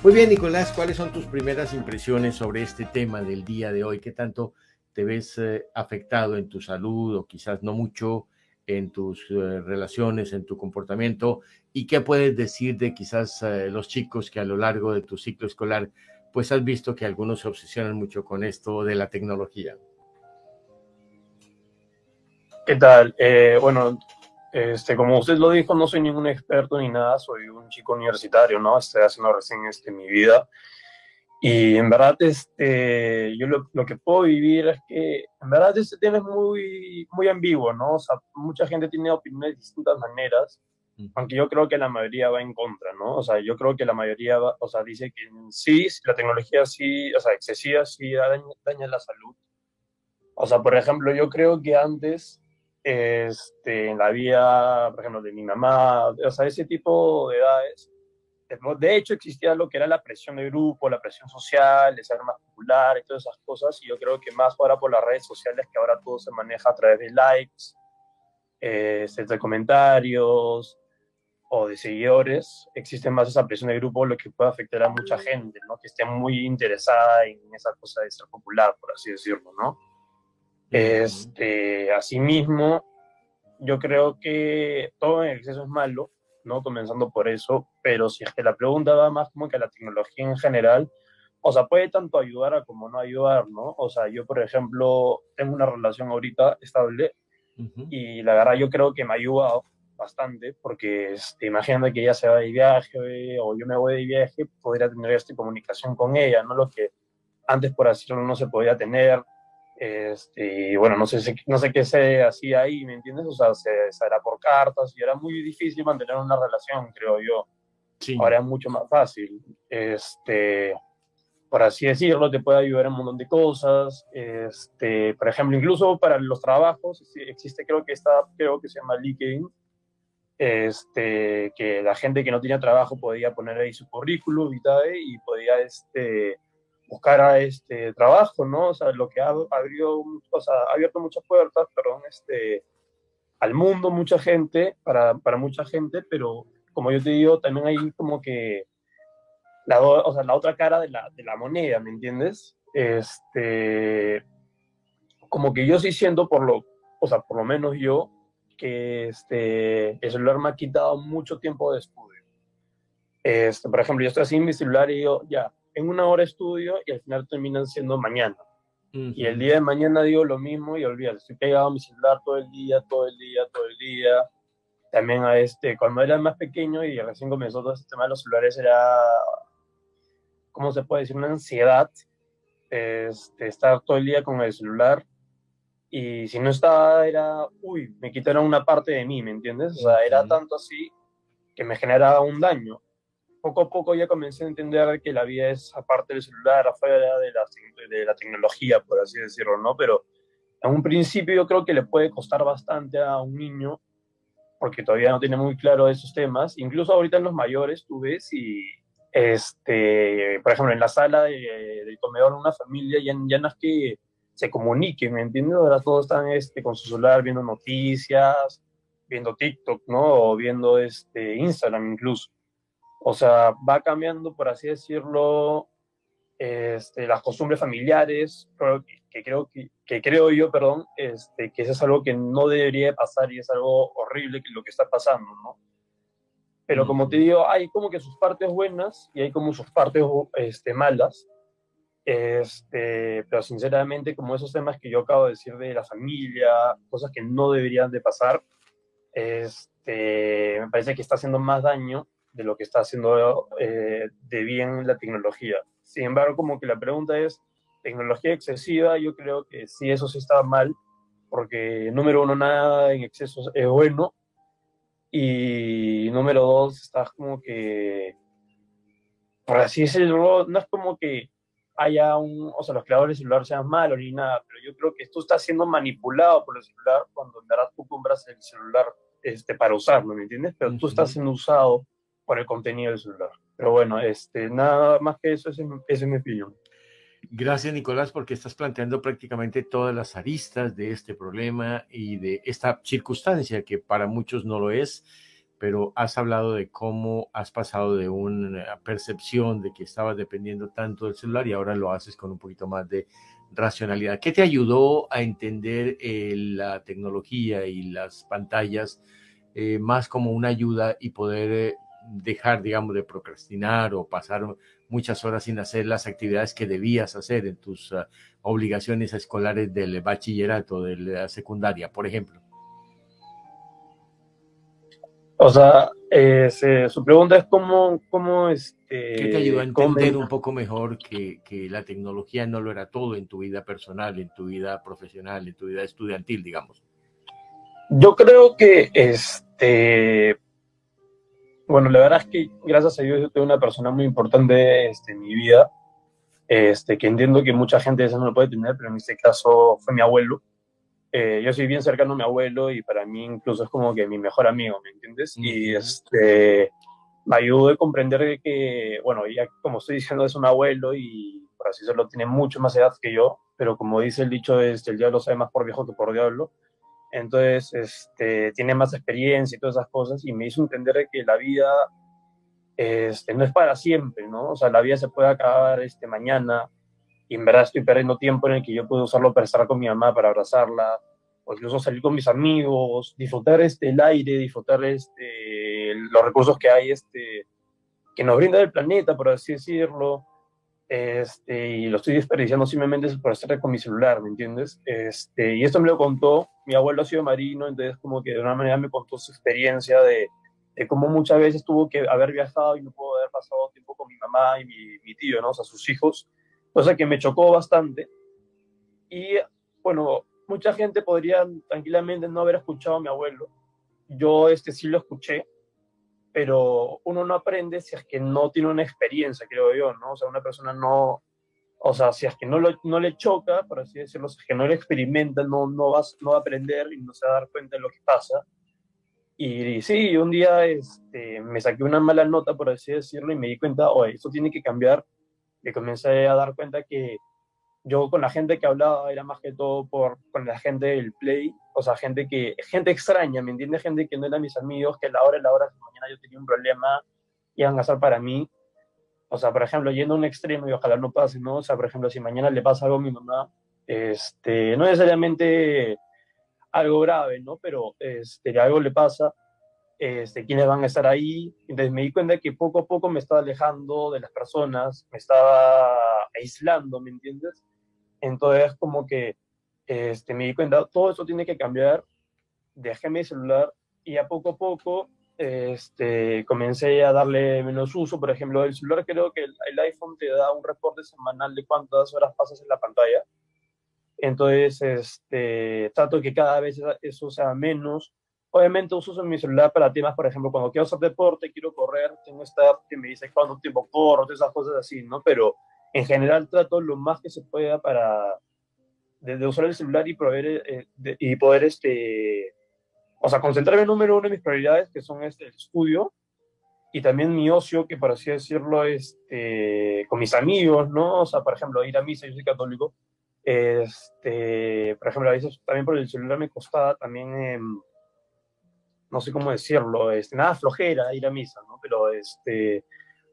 Muy bien, Nicolás, ¿cuáles son tus primeras impresiones sobre este tema del día de hoy? ¿Qué tanto te ves eh, afectado en tu salud o quizás no mucho en tus eh, relaciones, en tu comportamiento? ¿Y qué puedes decir de quizás eh, los chicos que a lo largo de tu ciclo escolar, pues has visto que algunos se obsesionan mucho con esto de la tecnología? ¿Qué tal? bueno, este, como usted lo dijo, no soy ningún experto ni nada, soy un chico universitario, ¿no? Estoy haciendo recién este, mi vida. Y en verdad, este, yo lo, lo, que puedo vivir es que, en verdad, este tema es muy, muy ambiguo, ¿no? O sea, mucha gente tiene opiniones de distintas maneras, aunque yo creo que la mayoría va en contra, ¿no? O sea, yo creo que la mayoría, va, o sea, dice que sí, la tecnología sí, o sea, excesiva sí daña, daña la salud. O sea, por ejemplo, yo creo que antes este, en la vida, por ejemplo, de mi mamá, o sea, ese tipo de edades. De hecho, existía lo que era la presión de grupo, la presión social, de ser más popular y todas esas cosas. Y yo creo que más ahora por las redes sociales, que ahora todo se maneja a través de likes, eh, de comentarios o de seguidores, existe más esa presión de grupo, lo que puede afectar a mucha gente, ¿no? Que esté muy interesada en esa cosa de ser popular, por así decirlo, ¿no? Este, asimismo, yo creo que todo en exceso es malo, ¿no? Comenzando por eso, pero si es que la pregunta va más como que a la tecnología en general, o sea, puede tanto ayudar a como no ayudar, ¿no? O sea, yo, por ejemplo, tengo una relación ahorita estable y la verdad yo creo que me ha ayudado bastante porque este, imagínate que ella se va de viaje o yo me voy de viaje, podría tener esta comunicación con ella, ¿no? Lo que antes, por así decirlo, no se podía tener este, bueno, no sé, no sé qué se hacía ahí, ¿me entiendes? O sea, se, era por cartas y era muy difícil mantener una relación, creo yo. Ahora es mucho más fácil. Este, por así decirlo, te puede ayudar en un montón de cosas. Este, por ejemplo, incluso para los trabajos, existe creo que está, creo que se llama LinkedIn, este, que la gente que no tenía trabajo podía poner ahí su currículum y tal, y podía, este, buscar este trabajo, ¿no? O sea, lo que ha, abrió, o sea, abierto muchas puertas, perdón, este, al mundo, mucha gente, para, para mucha gente, pero como yo te digo, también hay como que la, o sea, la otra cara de la, de la moneda, ¿me entiendes? Este, como que yo sí siento por lo, o sea, por lo menos yo, que este, el celular me ha quitado mucho tiempo de estudio. Este, por ejemplo, yo estoy así en mi celular y yo, ya, en una hora estudio y al final terminan siendo mañana. Y el día de mañana digo lo mismo y olvídate, estoy pegado a mi celular todo el día, todo el día, todo el día. También a este, cuando era más pequeño y recién comenzó todo este tema de los celulares, era, ¿cómo se puede decir? Una ansiedad, este, estar todo el día con el celular. Y si no estaba, era, uy, me quitaron una parte de mí, ¿me entiendes? O sea, era tanto así que me generaba un daño poco a poco ya comencé a entender que la vida es aparte del celular, afuera de la, de la tecnología, por así decirlo, ¿no? Pero en un principio yo creo que le puede costar bastante a un niño, porque todavía no tiene muy claro esos temas. Incluso ahorita en los mayores tú ves y, este, por ejemplo, en la sala de, del comedor una familia ya, ya no es que se comuniquen, ¿me entiendes? Ahora todos están este, con su celular viendo noticias, viendo TikTok, ¿no? O viendo este, Instagram incluso. O sea, va cambiando, por así decirlo, este, las costumbres familiares, que creo, que, que, creo yo, perdón, este, que eso es algo que no debería pasar y es algo horrible que lo que está pasando, ¿no? Pero como te digo, hay como que sus partes buenas y hay como sus partes este, malas. Este, pero sinceramente, como esos temas que yo acabo de decir de la familia, cosas que no deberían de pasar, este, me parece que está haciendo más daño de lo que está haciendo eh, de bien la tecnología. Sin embargo, como que la pregunta es, tecnología excesiva, yo creo que sí, eso sí está mal, porque número uno, nada en exceso es bueno, Y número dos, estás como que, por así decirlo, no es como que haya un, o sea, los creadores del celular sean malos ni nada, pero yo creo que tú estás siendo manipulado por el celular cuando en verdad tú compras el celular este, para usarlo, ¿me entiendes? Pero tú estás siendo usado por el contenido del celular. Pero bueno, este, nada más que eso, esa es mi opinión. Gracias, Nicolás, porque estás planteando prácticamente todas las aristas de este problema y de esta circunstancia que para muchos no lo es, pero has hablado de cómo has pasado de una percepción de que estabas dependiendo tanto del celular y ahora lo haces con un poquito más de racionalidad. ¿Qué te ayudó a entender eh, la tecnología y las pantallas eh, más como una ayuda y poder eh, dejar, digamos, de procrastinar o pasar muchas horas sin hacer las actividades que debías hacer en tus ah, obligaciones escolares del bachillerato, de la secundaria, por ejemplo? O sea, eh, su pregunta es cómo, cómo este, ¿Qué te ayudó a entender un poco mejor que, que, la tecnología no lo era todo en tu vida personal, en tu vida profesional, en tu vida estudiantil, digamos? Yo creo que este bueno, la verdad es que gracias a Dios yo tengo una persona muy importante este, en mi vida, este, que entiendo que mucha gente eso no lo puede tener, pero en este caso fue mi abuelo. Eh, yo soy bien cercano a mi abuelo y para mí incluso es como que mi mejor amigo, ¿me entiendes? Y este, me ayudó a comprender que, bueno, ya como estoy diciendo, es un abuelo y por así decirlo, tiene mucho más edad que yo, pero como dice el dicho, este, el diablo sabe más por viejo que por diablo entonces este, tiene más experiencia y todas esas cosas, y me hizo entender que la vida este, no es para siempre, ¿no? O sea, la vida se puede acabar este, mañana, y en verdad estoy perdiendo tiempo en el que yo puedo usarlo para estar con mi mamá, para abrazarla, o incluso salir con mis amigos, disfrutar este, el aire, disfrutar este, los recursos que hay, este, que nos brinda el planeta, por así decirlo, este, y lo estoy desperdiciando simplemente por estar con mi celular, ¿me entiendes? Este, y esto me lo contó, mi abuelo ha sido marino, entonces como que de una manera me contó su experiencia de, de cómo muchas veces tuvo que haber viajado y no pudo haber pasado tiempo con mi mamá y mi, mi tío, ¿no? O sea, sus hijos, cosa que me chocó bastante. Y bueno, mucha gente podría tranquilamente no haber escuchado a mi abuelo. Yo este sí lo escuché, pero uno no aprende si es que no tiene una experiencia, creo yo, ¿no? O sea, una persona no, o sea, si es que no, lo, no le choca, por así decirlo, si es que no lo experimenta, no, no, vas, no va a aprender y no se va a dar cuenta de lo que pasa. Y, sí, un día este, me saqué una mala nota, por así decirlo, y me di cuenta, oye, esto tiene que cambiar. Y comencé a dar cuenta que yo con la gente que hablaba era más que todo por, con la gente del Play, o sea, gente que, gente extraña, ¿me entiendes? Gente que no era mis amigos, que la hora y la hora, si mañana yo tenía un problema, iban a ser para mí. O sea, por ejemplo, yendo a un extremo y ojalá no pase, ¿no? O sea, por ejemplo, si mañana le pasa algo a mi mamá, este, no necesariamente algo grave, ¿no? Pero este, algo le pasa, este, quiénes van a estar ahí. Entonces me di cuenta que poco a poco me estaba alejando de las personas, me estaba aislando, ¿me entiendes? Entonces, como que este, me di cuenta, todo eso tiene que cambiar, dejé mi celular y a poco a poco este, comencé a darle menos uso. Por ejemplo, el celular creo que el, iPhone te da un reporte semanal de cuántas horas pasas en la pantalla. Entonces, este, trato que cada vez eso sea menos. Obviamente uso mi celular para temas, por ejemplo, cuando quiero hacer deporte, quiero correr, tengo esta app que me dice cuánto tiempo corro, todas esas cosas así, ¿no? Pero en general trato lo más que se pueda para de, usar el celular y poder, eh, y poder este, o sea, concentrarme en número uno de mis prioridades, que son este, el estudio, y también mi ocio, que por así decirlo, este, con mis amigos, ¿no? O sea, por ejemplo, ir a misa, yo soy católico, este, por ejemplo, a veces también por el celular me costaba también, em, no sé cómo decirlo, este, nada flojera ir a misa, ¿no? Pero este,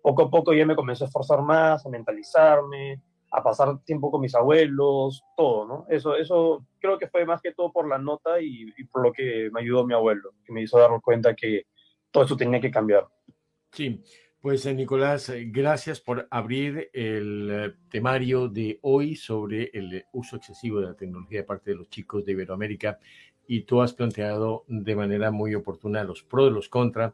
poco a poco ya me comencé a esforzar más, a mentalizarme, a pasar tiempo con mis abuelos, todo, ¿no? Eso, eso creo que fue más que todo por la nota y, por lo que me ayudó mi abuelo, que me hizo dar cuenta que todo eso tenía que cambiar. Sí, pues eh, Nicolás, eh, gracias por abrir el eh, temario de hoy sobre el uso excesivo de la tecnología de parte de los chicos de Iberoamérica y tú has planteado de manera muy oportuna los pros y los contras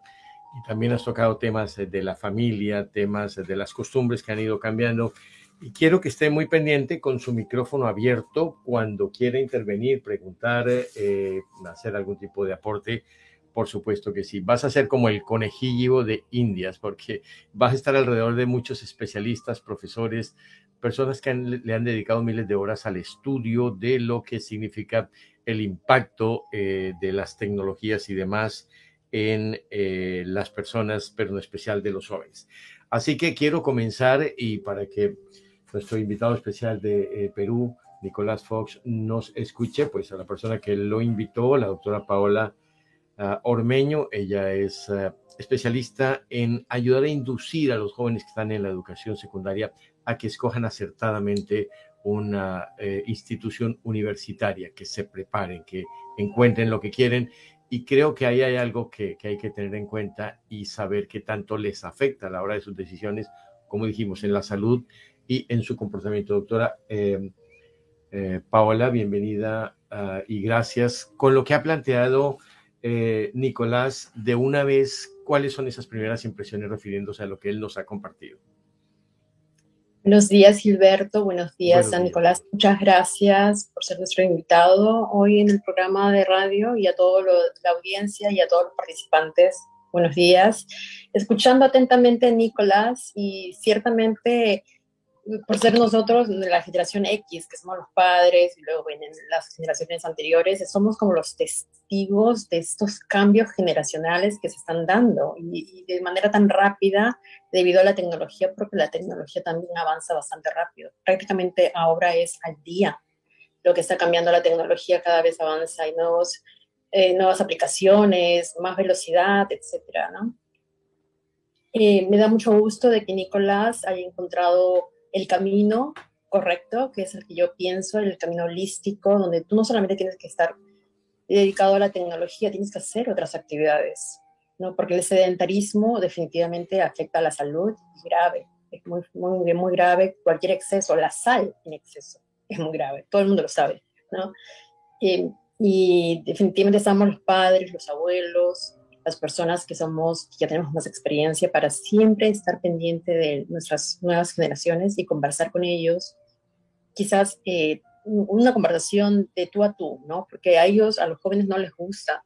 y también has tocado temas de la familia, temas de las costumbres que han ido cambiando. Y quiero que esté muy pendiente con su micrófono abierto cuando quiera intervenir, preguntar, eh, hacer algún tipo de aporte, Por supuesto que sí. Vas a ser como el conejillo de Indias, porque vas a estar alrededor de muchos especialistas, profesores, personas que le han dedicado miles de horas al estudio de lo que significa el impacto eh, de las tecnologías y demás en eh, las personas, pero en especial de los jóvenes. Así que quiero comenzar y para que nuestro invitado especial de eh, Perú, Nicolás Fox, nos escuche, pues a la persona que lo invitó, la doctora Paola uh, Ormeño. Ella es uh, especialista en ayudar a inducir a los jóvenes que están en la educación secundaria a que escojan acertadamente una eh, institución universitaria, que se preparen, que encuentren lo que quieren. Y creo que ahí hay algo que, hay que tener en cuenta y saber qué tanto les afecta a la hora de sus decisiones, como dijimos, en la salud y en su comportamiento. Doctora, eh, eh, Paola, bienvenida uh, y gracias. Con lo que ha planteado Nicolás, de una vez, ¿cuáles son esas primeras impresiones refiriéndose a lo que él nos ha compartido? Buenos días, Gilberto. Buenos días, Buenos días. Nicolás. Muchas gracias por ser nuestro invitado hoy en el programa de radio y a toda la audiencia y a todos los participantes. Buenos días. Escuchando atentamente a Nicolás y ciertamente por ser nosotros la generación X, que somos los padres, y luego vienen las generaciones anteriores, somos como los testigos de estos cambios generacionales que se están dando y, y, de manera tan rápida debido a la tecnología, porque la tecnología también avanza bastante rápido. Prácticamente ahora es al día lo que está cambiando la tecnología, cada vez avanza, hay nuevos, eh, nuevas aplicaciones, más velocidad, etcétera, ¿no? Eh, me da mucho gusto de que Nicolás haya encontrado el camino correcto, que es el que yo pienso, el camino holístico, donde tú no solamente tienes que estar dedicado a la tecnología, tienes que hacer otras actividades, ¿no? Porque el sedentarismo definitivamente afecta a la salud, grave, es muy, muy, muy grave, cualquier exceso, la sal en exceso es muy grave, todo el mundo lo sabe, ¿no? Y, y definitivamente estamos los padres, los abuelos, las personas que somos, que ya tenemos más experiencia, para siempre estar pendiente de nuestras nuevas generaciones y conversar con ellos. Quizás eh, una conversación de tú a tú, ¿no? Porque a ellos, a los jóvenes no les gusta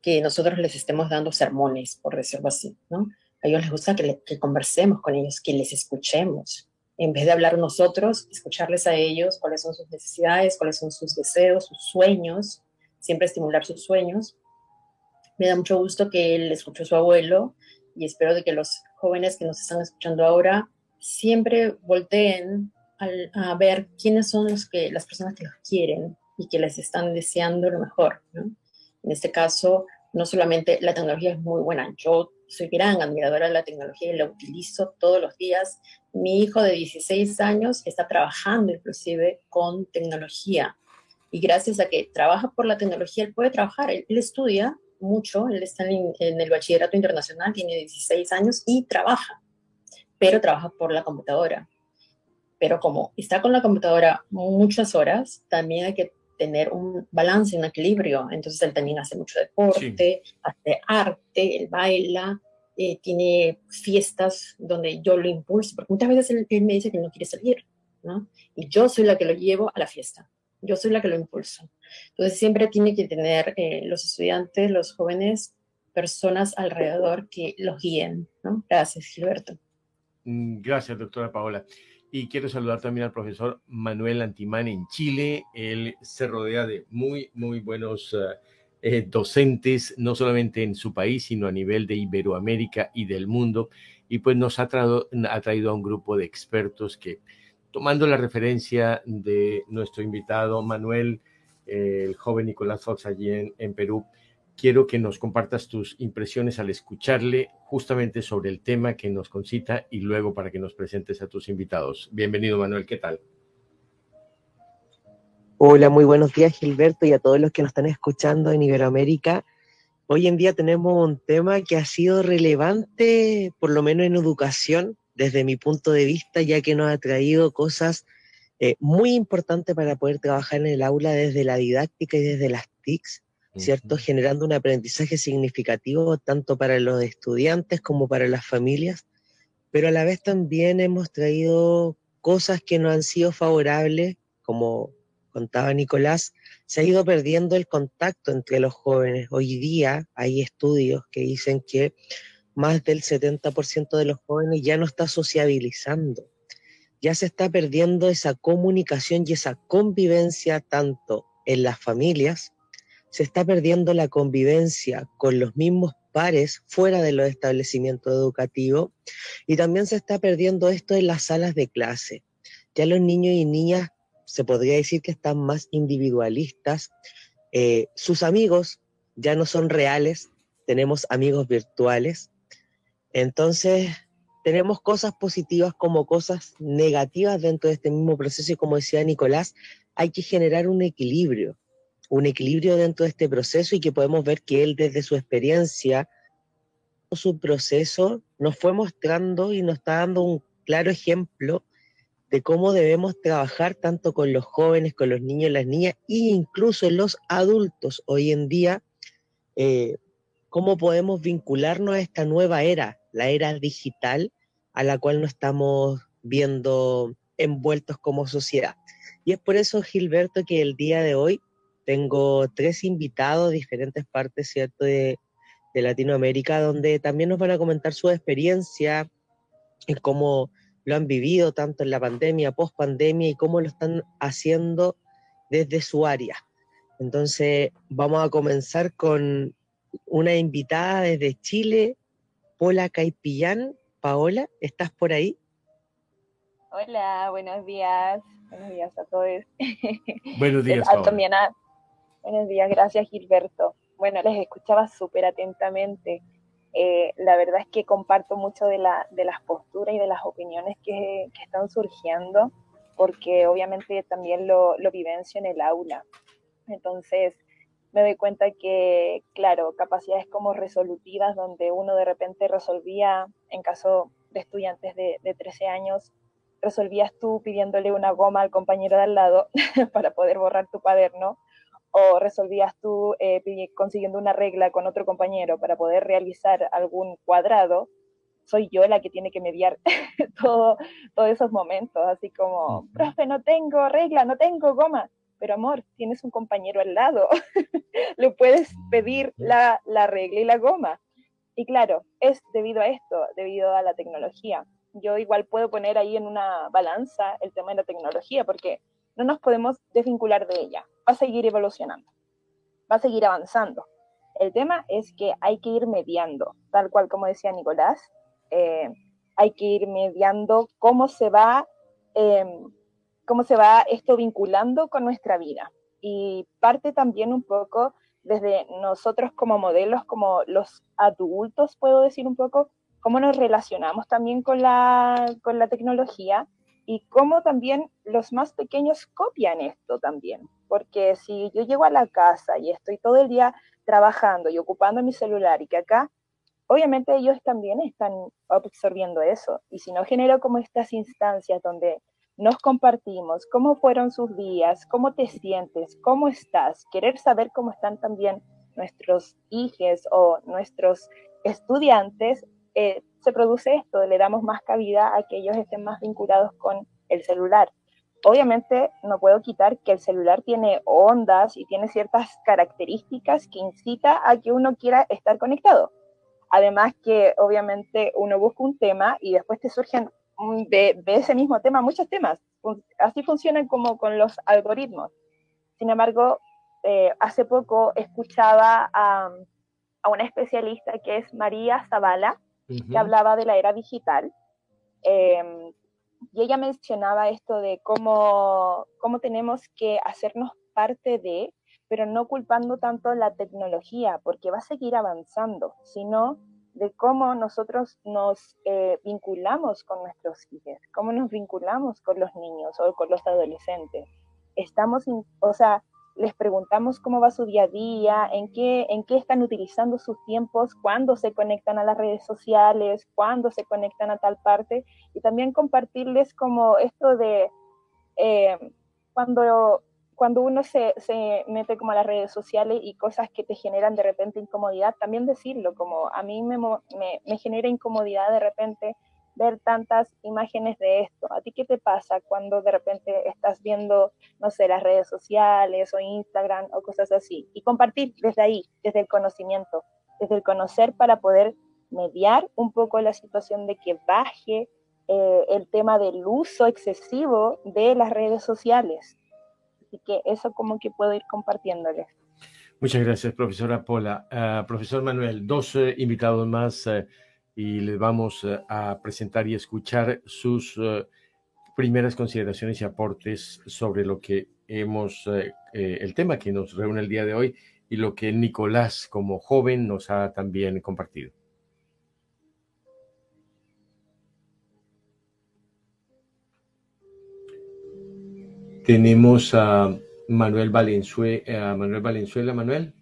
que nosotros les estemos dando sermones, por decirlo así, ¿no? A ellos les gusta que, que conversemos con ellos, que les escuchemos. En vez de hablar nosotros, escucharles a ellos cuáles son sus necesidades, cuáles son sus deseos, sus sueños, siempre estimular sus sueños me da mucho gusto que él escuchó a su abuelo y espero de que los jóvenes que nos están escuchando ahora siempre volteen a, a ver quiénes son los que, las personas que los quieren y que les están deseando lo mejor. ¿no? En este caso, no solamente la tecnología es muy buena, yo soy gran admiradora de la tecnología y la utilizo todos los días. Mi hijo de 16 años está trabajando inclusive con tecnología y gracias a que trabaja por la tecnología, él puede trabajar, él, él estudia mucho, él está en, en, el bachillerato internacional, tiene 16 años y trabaja, pero trabaja por la computadora. Pero como está con la computadora muchas horas, también hay que tener un balance, un equilibrio. Entonces él también hace mucho deporte, sí. hace arte, él baila, eh, tiene fiestas donde yo lo impulso, porque muchas veces él, él me dice que no quiere salir, ¿no? Y yo soy la que lo llevo a la fiesta yo soy la que lo impulso. Entonces siempre tiene que tener eh, los estudiantes, los jóvenes, personas alrededor que los guíen. ¿no? Gracias, Gilberto. Mm, gracias, doctora Paola. Y quiero saludar también al profesor Manuel Antimán en Chile. Él se rodea de muy, muy buenos uh, eh, docentes, no solamente en su país, sino a nivel de Iberoamérica y del mundo. Y pues nos ha, tra ha traído a un grupo de expertos que tomando la referencia de nuestro invitado Manuel, eh, el joven Nicolás Fox allí en, en, Perú, quiero que nos compartas tus impresiones al escucharle justamente sobre el tema que nos concita y luego para que nos presentes a tus invitados. Bienvenido Manuel, ¿qué tal? Hola, muy buenos días Gilberto y a todos los que nos están escuchando en Iberoamérica. Hoy en día tenemos un tema que ha sido relevante, por lo menos en educación, desde mi punto de vista, ya que nos ha traído cosas eh, muy importantes para poder trabajar en el aula desde la didáctica y desde las TICs, ¿cierto? Uh -huh. Generando un aprendizaje significativo tanto para los estudiantes como para las familias, pero a la vez también hemos traído cosas que no han sido favorables, como contaba Nicolás, se ha ido perdiendo el contacto entre los jóvenes. Hoy día hay estudios que dicen que más del 70% de los jóvenes ya no está sociabilizando. Ya se está perdiendo esa comunicación y esa convivencia tanto en las familias, se está perdiendo la convivencia con los mismos pares fuera de los establecimientos educativos y también se está perdiendo esto en las salas de clase. Ya los niños y niñas se podría decir que están más individualistas, eh, sus amigos ya no son reales, tenemos amigos virtuales, entonces tenemos cosas positivas como cosas negativas dentro de este mismo proceso y como decía Nicolás, hay que generar un equilibrio, un equilibrio dentro de este proceso y que podemos ver que él desde su experiencia, su proceso, nos fue mostrando y nos está dando un claro ejemplo de cómo debemos trabajar tanto con los jóvenes, con los niños las niñas, e incluso los adultos hoy en día, eh, cómo podemos vincularnos a esta nueva era, la era digital, a la cual nos estamos viendo envueltos como sociedad. Y es por eso, Gilberto, que el día de hoy tengo tres invitados de diferentes partes, ¿cierto?, de, de Latinoamérica, donde también nos van a comentar su experiencia en cómo lo han vivido tanto en la pandemia, post pandemia y cómo lo están haciendo desde su área. Entonces, vamos a comenzar con una invitada desde Chile, Paula Caipillán. Paola, ¿estás por ahí? Hola, buenos días. Buenos días a todos. Buenos días. También buenos días, gracias Gilberto. Bueno, les escuchaba súper atentamente. Eh, la verdad es que comparto mucho de, la, de las posturas y de las opiniones que, que están surgiendo, porque obviamente también lo, lo, vivencio en el aula. Entonces, me doy cuenta que, claro, capacidades como resolutivas, donde uno de repente resolvía, en caso de estudiantes de, de 13 años, resolvías tú pidiéndole una goma al compañero de al lado para poder borrar tu cuaderno, o resolvías tú eh, consiguiendo una regla con otro compañero para poder realizar algún cuadrado, soy yo la que tiene que mediar todo, todos esos momentos, así como, profe, no tengo regla, no tengo goma, pero amor, tienes un compañero al lado, le puedes pedir la, la regla y la goma. Y claro, es debido a esto, debido a la tecnología. Yo igual puedo poner ahí en una balanza el tema de la tecnología, porque no nos podemos desvincular de ella, va a seguir evolucionando, va a seguir avanzando. El tema es que hay que ir mediando, tal cual como decía Nicolás, eh, hay que ir mediando cómo se va, em, cómo se va esto vinculando con nuestra vida. Y parte también un poco desde nosotros como modelos, como los adultos, puedo decir un poco, cómo nos relacionamos también con la, con la tecnología y cómo también los más pequeños copian esto también. Porque si yo llego a la casa y estoy todo el día trabajando y ocupando mi celular y que acá, obviamente ellos también están absorbiendo eso. Y si no genero como estas instancias donde nos compartimos cómo fueron sus días, cómo te sientes, cómo estás, querer saber cómo están también nuestros hijos o nuestros estudiantes, eh, se produce esto, le damos más cabida a que ellos estén más vinculados con el celular. Obviamente no puedo quitar que el celular tiene ondas y tiene ciertas características que incita a que uno quiera estar conectado. Además que obviamente uno busca un tema y después te surgen de, de ese mismo tema muchos temas. Así funcionan como con los algoritmos. Sin embargo, eh, hace poco escuchaba a, a, una especialista que es María Zavala, que hablaba de la era digital. Em, y ella mencionaba esto de cómo, cómo tenemos que hacernos parte de, pero no culpando tanto la tecnología, porque va a seguir avanzando, sino de cómo nosotros nos eh, vinculamos con nuestros hijos, cómo nos vinculamos con los niños o con los adolescentes. Estamos, o sea, les preguntamos cómo va su día a día, en qué, en qué están utilizando sus tiempos, cuándo se conectan a las redes sociales, cuándo se conectan a tal parte, y también compartirles como esto de eh, cuando, cuando uno se, se, mete como a las redes sociales y cosas que te generan de repente incomodidad, también decirlo, como a mí me, me, me genera incomodidad de repente ver tantas imágenes de esto. ¿A ti qué te pasa cuando de repente estás viendo, no sé, las redes sociales o Instagram o cosas así? Y compartir desde ahí, desde el conocimiento, desde el conocer para poder mediar un poco la situación de que baje eh, el tema del uso excesivo de las redes sociales. Así que eso como que puedo ir compartiéndoles. Muchas gracias, profesora Pola. Ah, profesor Manuel, dos eh, invitados más eh, y les vamos a presentar y escuchar sus primeras consideraciones y aportes sobre lo que hemos, el tema que nos reúne el día de hoy y lo que Nicolás como joven nos ha también compartido. Tenemos a Manuel Valenzuela. Manuel Valenzuela, Manuel.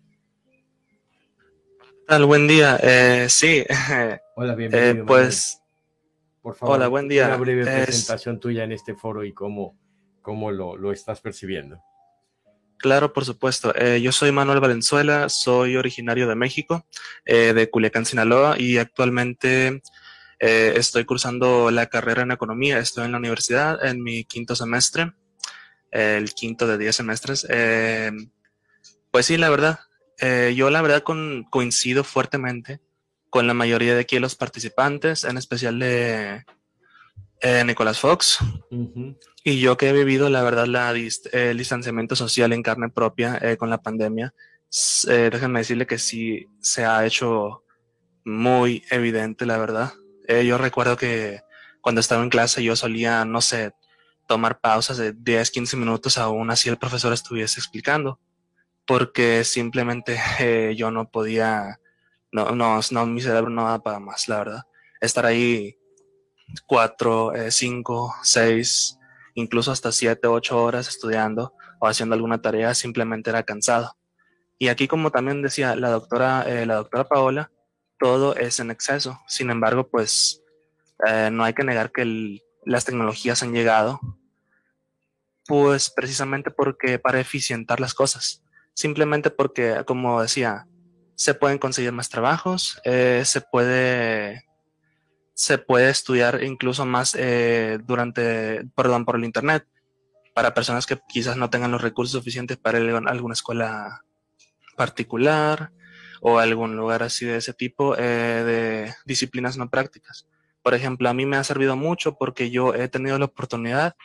Tal, buen día. Eh, sí. Hola, bienvenido. Eh, pues. Por favor, hola, buen día. Una breve presentación tuya en este foro y cómo, cómo lo, lo estás percibiendo. Claro, por supuesto. Eh, yo soy Manuel Valenzuela, soy originario de México, eh, de Culiacán, Sinaloa, y actualmente eh, estoy cursando la carrera en economía. Estoy en la universidad en mi quinto semestre, el quinto de diez semestres. pues sí, la verdad, yo la verdad coincido fuertemente con la mayoría de aquí los participantes, en especial de Nicolás Fox. Y yo que he vivido, la verdad, la, el distanciamiento social en carne propia eh, con la pandemia, eh, déjenme decirle que sí se ha hecho muy evidente, la verdad. Eh, yo recuerdo que cuando estaba en clase yo solía, no sé, tomar pausas de 10, 15 minutos aún así el profesor estuviese explicando, porque simplemente eh, yo no podía, no, no, no, mi cerebro no daba para más, la verdad. Estar ahí cuatro, cinco, seis, incluso hasta 7, 8 horas estudiando o haciendo alguna tarea, simplemente era cansado. Y aquí, como también decía la doctora, eh, la doctora Paola, todo es en exceso. Sin embargo, pues eh, no hay que negar que las tecnologías han llegado, pues precisamente porque para eficientar las cosas. Simplemente porque, como decía, se pueden conseguir más trabajos, eh, se puede se puede estudiar incluso más eh, durante, perdón, por el Internet, para personas que quizás no tengan los recursos suficientes para ir a alguna escuela particular o algún lugar así de ese tipo eh, de disciplinas no prácticas. Por ejemplo, a mí me ha servido mucho porque yo he tenido la oportunidad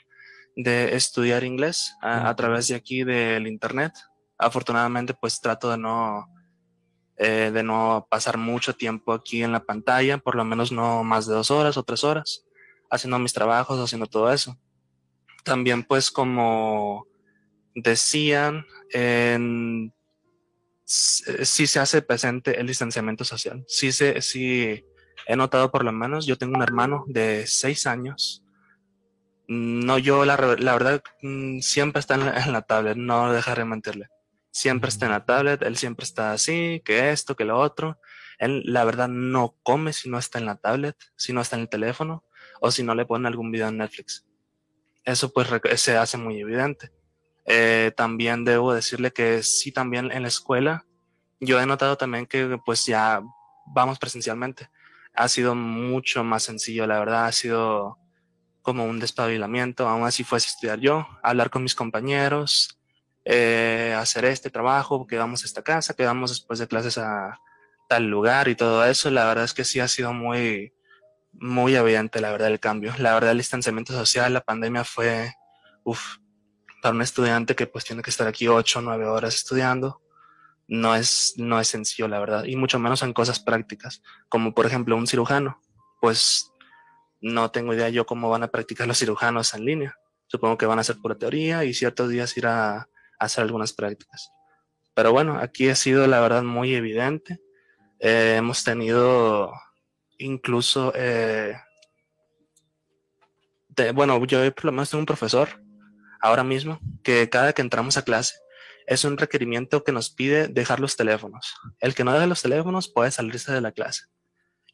de estudiar inglés a, a través de aquí del Internet. Afortunadamente, pues trato de no eh, de no pasar mucho tiempo aquí en la pantalla, por lo menos no más de dos horas o tres horas, haciendo mis trabajos, haciendo todo eso. También pues como decían, en, sí se hace presente el distanciamiento social. Sí, se, sí he notado por lo menos, yo tengo un hermano de seis años. No, yo la, la verdad mm, siempre está en la, en la tablet, no dejaré mentirle siempre está en la tablet, él siempre está así, que esto, que lo otro. Él, la verdad, no come si no está en la tablet, si no está en el teléfono o si no le ponen algún video en Netflix. Eso pues se hace muy evidente. Eh, también debo decirle que sí, también en la escuela, yo he notado también que pues ya vamos presencialmente. Ha sido mucho más sencillo, la verdad, ha sido como un despabilamiento. Aún así fuese estudiar yo, hablar con mis compañeros, eh, hacer este trabajo, que vamos a esta casa, que vamos después de clases a tal lugar y todo eso. La verdad es que sí ha sido muy, muy evidente, la verdad, el cambio. La verdad, el distanciamiento social, la pandemia fue, uff, para un estudiante que pues tiene que estar aquí ocho, nueve horas estudiando, no es, no es sencillo, la verdad, y mucho menos en cosas prácticas, como por ejemplo un cirujano, pues no tengo idea yo cómo van a practicar los cirujanos en línea. Supongo que van a hacer pura teoría y ciertos días ir a, hacer algunas prácticas. Pero bueno, aquí ha sido la verdad muy evidente. Eh, hemos tenido incluso, eh, bueno, yo por lo menos tengo un profesor ahora mismo que cada que entramos a clase es un requerimiento que nos pide dejar los teléfonos. El que no deje los teléfonos puede salirse de la clase.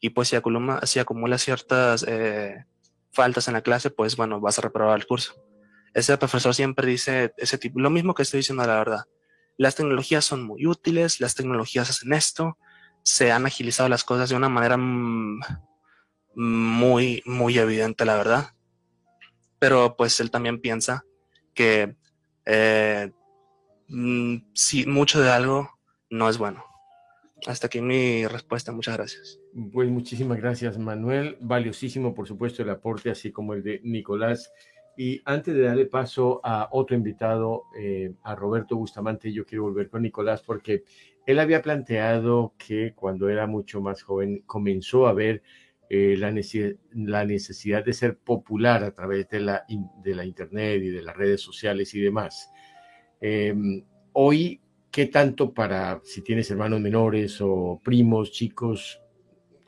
Y pues si acumula, ciertas eh, faltas en la clase, pues bueno, vas a reprobar el curso ese profesor siempre dice ese tipo, lo mismo que estoy diciendo la verdad. Las tecnologías son muy útiles, las tecnologías hacen esto, se han agilizado las cosas de una manera mm, muy, muy evidente, la verdad. Pero pues él también piensa que eh, mm, si mucho de algo no es bueno. Hasta aquí mi respuesta. Muchas gracias. Pues muchísimas gracias, Manuel. Valiosísimo, por supuesto, el aporte, así como el de Nicolás. Y antes de darle paso a otro invitado, eh, a Roberto Bustamante, yo quiero volver con Nicolás porque él había planteado que cuando era mucho más joven comenzó a ver eh, la, necesidad, de ser popular a través de la, de la Internet y de las redes sociales y demás. Em, hoy, ¿qué tanto para si tienes hermanos menores o primos, chicos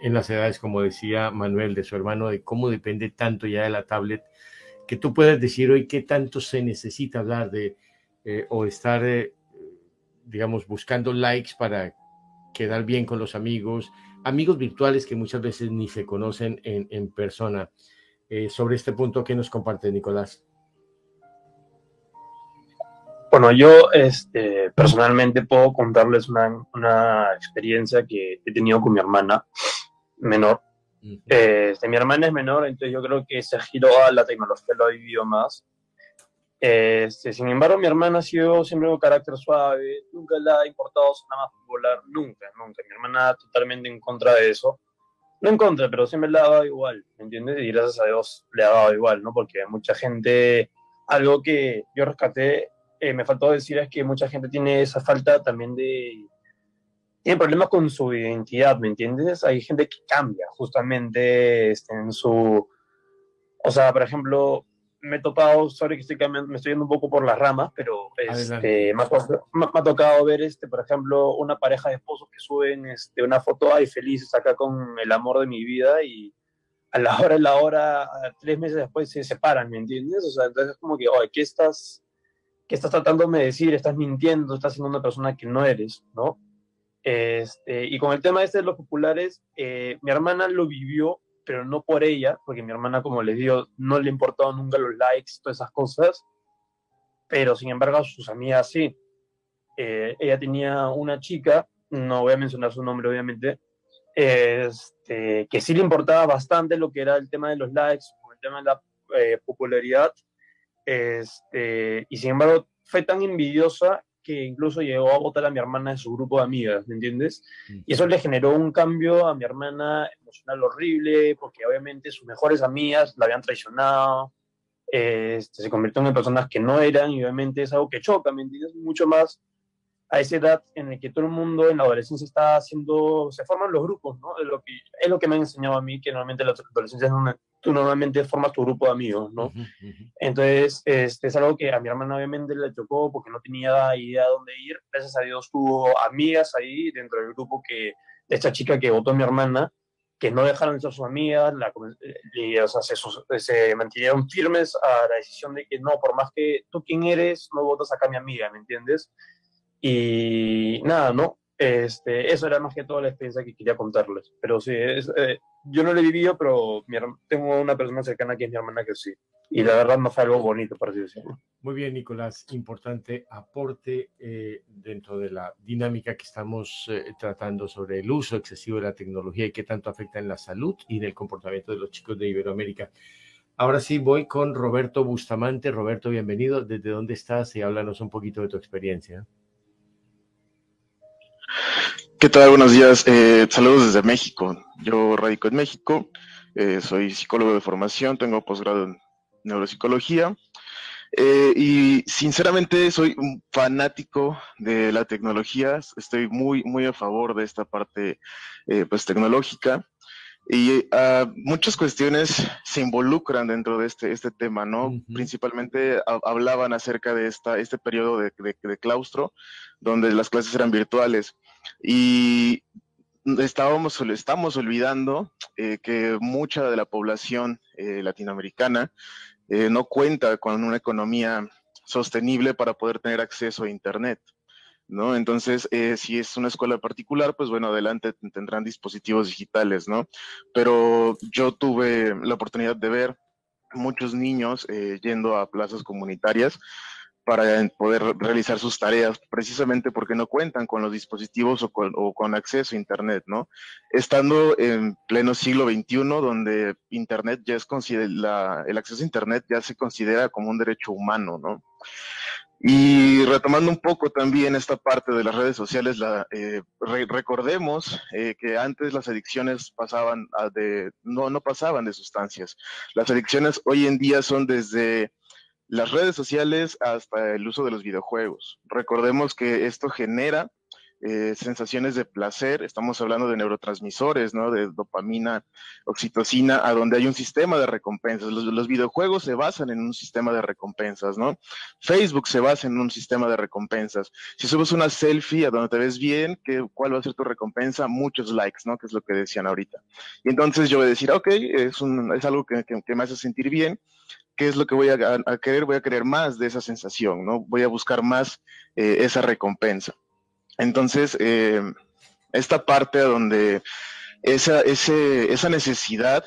en las edades, como decía Manuel, de su hermano, de cómo depende tanto ya de la tablet? que tú puedes decir hoy qué tanto se necesita hablar de eh, o estar eh, digamos, buscando likes para quedar bien con los amigos, amigos virtuales que muchas veces ni se conocen en, persona. Eh, sobre este punto, ¿qué nos comparte Nicolás? Bueno, yo este, personalmente puedo contarles una, una, experiencia que he tenido con mi hermana menor. este, mi hermana es menor, entonces yo creo que se giró a la tecnología, lo ha vivido más. Este, sin embargo, mi hermana ha sido siempre un carácter suave, nunca le ha importado nada más volar, nunca, nunca. Mi hermana totalmente en contra de eso. No en contra, pero siempre le ha dado igual, ¿me entiendes? Y gracias a Dios le ha dado igual, ¿no? Porque mucha gente, algo que yo rescaté, eh, me faltó decir es que mucha gente tiene esa falta también de... Tiene problemas con su identidad, ¿me entiendes? Hay gente que cambia justamente este, en su... O sea, por ejemplo, me he topado, sorry que estoy me estoy yendo un poco por las ramas, pero este, me, ha, tocado ver, este, por ejemplo, una pareja de esposos que suben este, una foto, ay, felices acá con el amor de mi vida y a la hora, a la hora, tres meses después se separan, ¿me entiendes? O sea, entonces es como que, oye, ¿qué estás, qué estás tratando de decir? Estás mintiendo, estás siendo una persona que no eres, ¿no? Este, y con el tema este de los populares, eh, mi hermana lo vivió pero no por ella, porque mi hermana, como les digo, no le importaba nunca los likes, todas esas cosas, pero sin embargo a sus amigas sí. Eh, ella tenía una chica, no voy a mencionar su nombre obviamente, este, que sí le importaba bastante lo que era el tema de los likes, el tema de la eh, popularidad, este, y sin embargo fue tan envidiosa que incluso llegó a votar a mi hermana en su grupo de amigas, ¿me entiendes? Y eso le generó un cambio a mi hermana emocional horrible, porque obviamente sus mejores amigas la habían traicionado, este, se convirtieron en personas que no eran, y obviamente es algo que choca, ¿me entiendes? Mucho más a esa edad en la que todo el mundo en la adolescencia está haciendo, se forman los grupos, ¿no? Es lo que, es lo que me han enseñado a mí, que normalmente la adolescencia es una, tú normalmente formas tu grupo de amigos, ¿no? Entonces, este, es algo que a mi hermana obviamente le chocó porque no tenía idea de dónde ir. Gracias a Dios tuvo amigas ahí dentro del grupo que, de esta chica que votó a mi hermana, que no dejaron de ser sus amigas, la, o sea, se, se, mantuvieron firmes a la decisión de que no, por más que tú quién eres, no votas acá a mi amiga, ¿me entiendes? Y nada, ¿no? Este, eso era más que toda la experiencia que quería contarles. Pero sí, eh, yo no lo he vivido, pero tengo una persona cercana que es mi hermana que sí. Y la verdad no fue algo bonito, por así decirlo. Muy bien, Nicolás. Importante aporte eh, dentro de la dinámica que estamos eh, tratando sobre el uso excesivo de la tecnología y qué tanto afecta en la salud y en el comportamiento de los chicos de Iberoamérica. Ahora sí, voy con Roberto Bustamante. Roberto, bienvenido. ¿Desde dónde estás? Y háblanos un poquito de tu experiencia. ¿Qué tal? Buenos días. Eh, saludos desde México. Yo radico en México. Eh, soy psicólogo de formación, tengo posgrado en neuropsicología. Eh, y sinceramente soy un fanático de la tecnología. Estoy muy, muy a favor de esta parte pues, tecnológica. Y uh, muchas cuestiones se involucran dentro de este, este tema, ¿no? Principalmente hablaban acerca de esta, este periodo de, de, claustro, donde las clases eran virtuales. Y estábamos, estamos olvidando eh, que mucha de la población eh, latinoamericana eh, no cuenta con una economía sostenible para poder tener acceso a Internet. ¿no? Entonces, si es una escuela particular, pues bueno, adelante tendrán dispositivos digitales, ¿no? Pero yo tuve la oportunidad de ver muchos niños yendo a plazas comunitarias para poder realizar sus tareas, precisamente porque no cuentan con los dispositivos o con, acceso a Internet, ¿no? Estando en pleno siglo XXI, donde Internet ya es considera, el acceso a Internet ya se considera como un derecho humano, ¿no? Y retomando un poco también esta parte de las redes sociales, la, eh, recordemos eh, que antes las adicciones pasaban de, no, no pasaban de sustancias. Las adicciones hoy en día son desde las redes sociales hasta el uso de los videojuegos. Recordemos que esto genera eh, sensaciones de placer, estamos hablando de neurotransmisores, ¿no? De dopamina, oxitocina, a donde hay un sistema de recompensas. Los, videojuegos se basan en un sistema de recompensas, ¿no? Facebook se basa en un sistema de recompensas. Si subes una selfie a donde te ves bien, ¿qué, ¿cuál va a ser tu recompensa? Muchos likes, ¿no? Que es lo que decían ahorita. Y entonces yo voy a decir, ok, es, un, es algo que, que, me hace sentir bien. ¿Qué es lo que voy a, querer? Voy a querer más de esa sensación, ¿no? Voy a buscar más eh, esa recompensa. Entonces, eh, esta parte donde esa, esa necesidad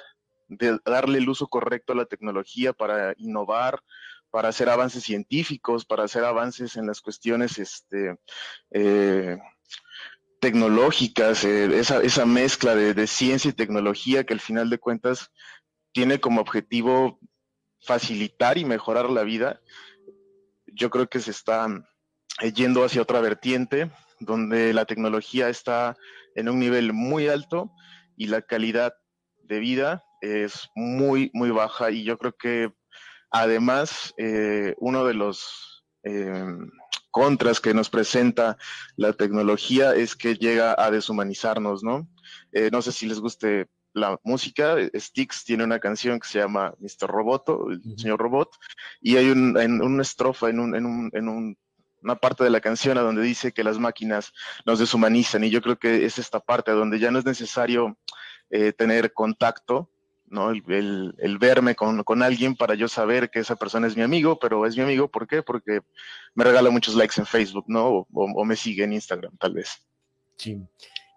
de darle el uso correcto a la tecnología para innovar, para hacer avances científicos, para hacer avances en las cuestiones este, eh, tecnológicas, eh, esa, mezcla de, de, ciencia y tecnología que al final de cuentas tiene como objetivo facilitar y mejorar la vida, yo creo que se está yendo hacia otra vertiente donde la tecnología está en un nivel muy alto y la calidad de vida es muy, muy baja. Y yo creo que además eh, uno de los em, contras que nos presenta la tecnología es que llega a deshumanizarnos, ¿no? Eh, no sé si les guste la música. Styx tiene una canción que se llama Mr. Roboto, el señor robot, y hay un, una estrofa en un, en un, en un una parte de la canción a donde dice que las máquinas nos deshumanizan y yo creo que es esta parte donde ya no es necesario eh, tener contacto, ¿no? El, verme con, alguien para yo saber que esa persona es mi amigo, pero es mi amigo, ¿por qué? Porque me regala muchos likes en Facebook, ¿no? O, me sigue en Instagram, tal vez. Sí,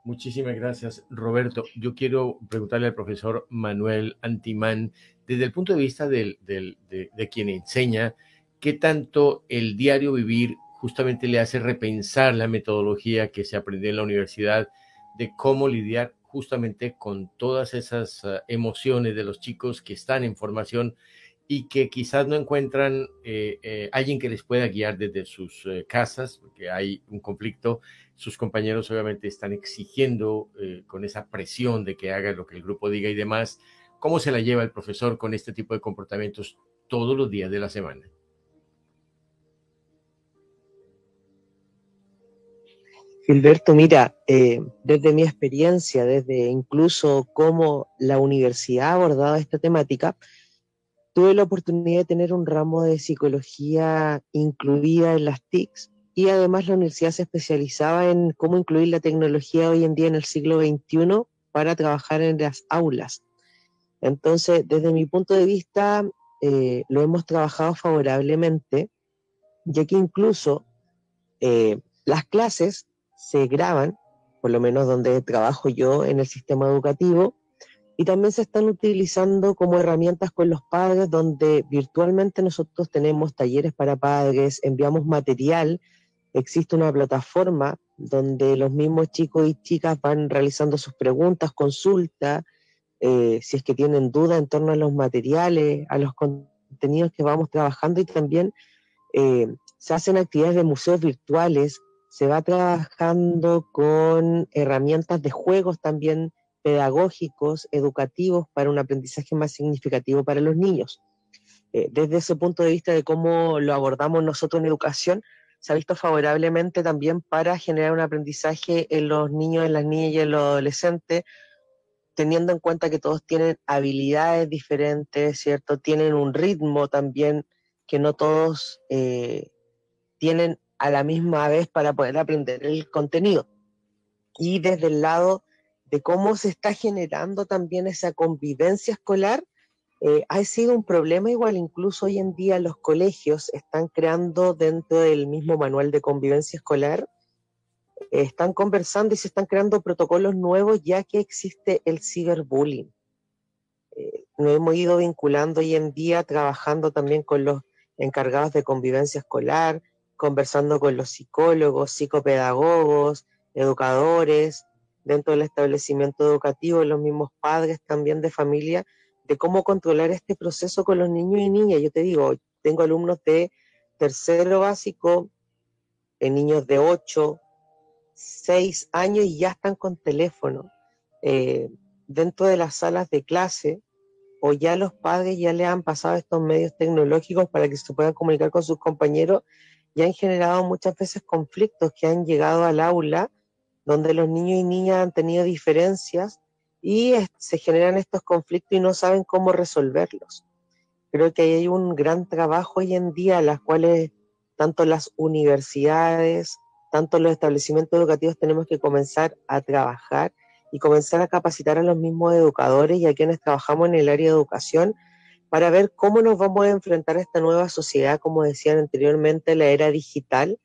muchísimas gracias, Roberto. Yo quiero preguntarle al profesor Manuel Antimán, desde el punto de vista de, de quien enseña, ¿qué tanto el diario vivir justamente le hace repensar la metodología que se aprendió en la universidad de cómo lidiar justamente con todas esas ah, emociones de los chicos que están en formación y que quizás no encuentran eh, eh, alguien que les pueda guiar desde sus eh, casas, porque hay un conflicto. Sus compañeros obviamente están exigiendo con esa presión de que haga lo que el grupo diga y demás. ¿Cómo se la lleva el profesor con este tipo de comportamientos todos los días de la semana? Gilberto, mira, desde mi experiencia, desde incluso cómo la universidad ha abordado esta temática, tuve la oportunidad de tener un ramo de psicología incluida en las TICs y además la universidad se especializaba en cómo incluir la tecnología hoy en día en el siglo XXI para trabajar en las aulas. Entonces, desde mi punto de vista, eh, lo hemos trabajado favorablemente, ya que incluso eh, las clases se graban, por lo menos donde trabajo yo en el sistema educativo, y también se están utilizando como herramientas con los padres, donde virtualmente nosotros tenemos talleres para padres, enviamos material, existe una plataforma donde los mismos chicos y chicas van realizando sus preguntas, consultas, eh, si es que tienen duda en torno a los materiales, a los contenidos que vamos trabajando y también eh, se hacen actividades de museos virtuales se va trabajando con herramientas de juegos también pedagógicos, educativos, para un aprendizaje más significativo para los niños. Eh, desde ese punto de vista de cómo lo abordamos nosotros en educación, se ha visto favorablemente también para generar un aprendizaje en los niños, en las niñas y en los adolescentes, teniendo en cuenta que todos tienen habilidades diferentes, ¿cierto? Tienen un ritmo también que no todos eh, tienen a la misma vez para poder aprender el contenido. Y desde el lado de cómo se está generando también esa convivencia escolar, eh, ha sido un problema igual, incluso hoy en día los colegios están creando dentro del mismo manual de convivencia escolar, eh, están conversando y se están creando protocolos nuevos ya que existe el ciberbullying. Eh, nos hemos ido vinculando hoy en día, trabajando también con los encargados de convivencia escolar, conversando con los psicólogos, psicopedagogos, educadores, dentro del establecimiento educativo, los mismos padres también de familia, de cómo controlar este proceso con los niños y niñas. Yo te digo, tengo alumnos de tercero básico, en niños de 8, 6 años y ya están con teléfono eh, dentro de las salas de clase o ya los padres ya le han pasado estos medios tecnológicos para que se puedan comunicar con sus compañeros y han generado muchas veces conflictos que han llegado al aula donde los niños y niñas han tenido diferencias y se generan estos conflictos y no saben cómo resolverlos. Creo que hay un gran trabajo hoy en día, las cuales tanto las universidades, tanto los establecimientos educativos tenemos que comenzar a trabajar y comenzar a capacitar a los mismos educadores y a quienes trabajamos en el área de educación para ver cómo nos vamos a enfrentar a esta nueva sociedad, como decían anteriormente, la era digital,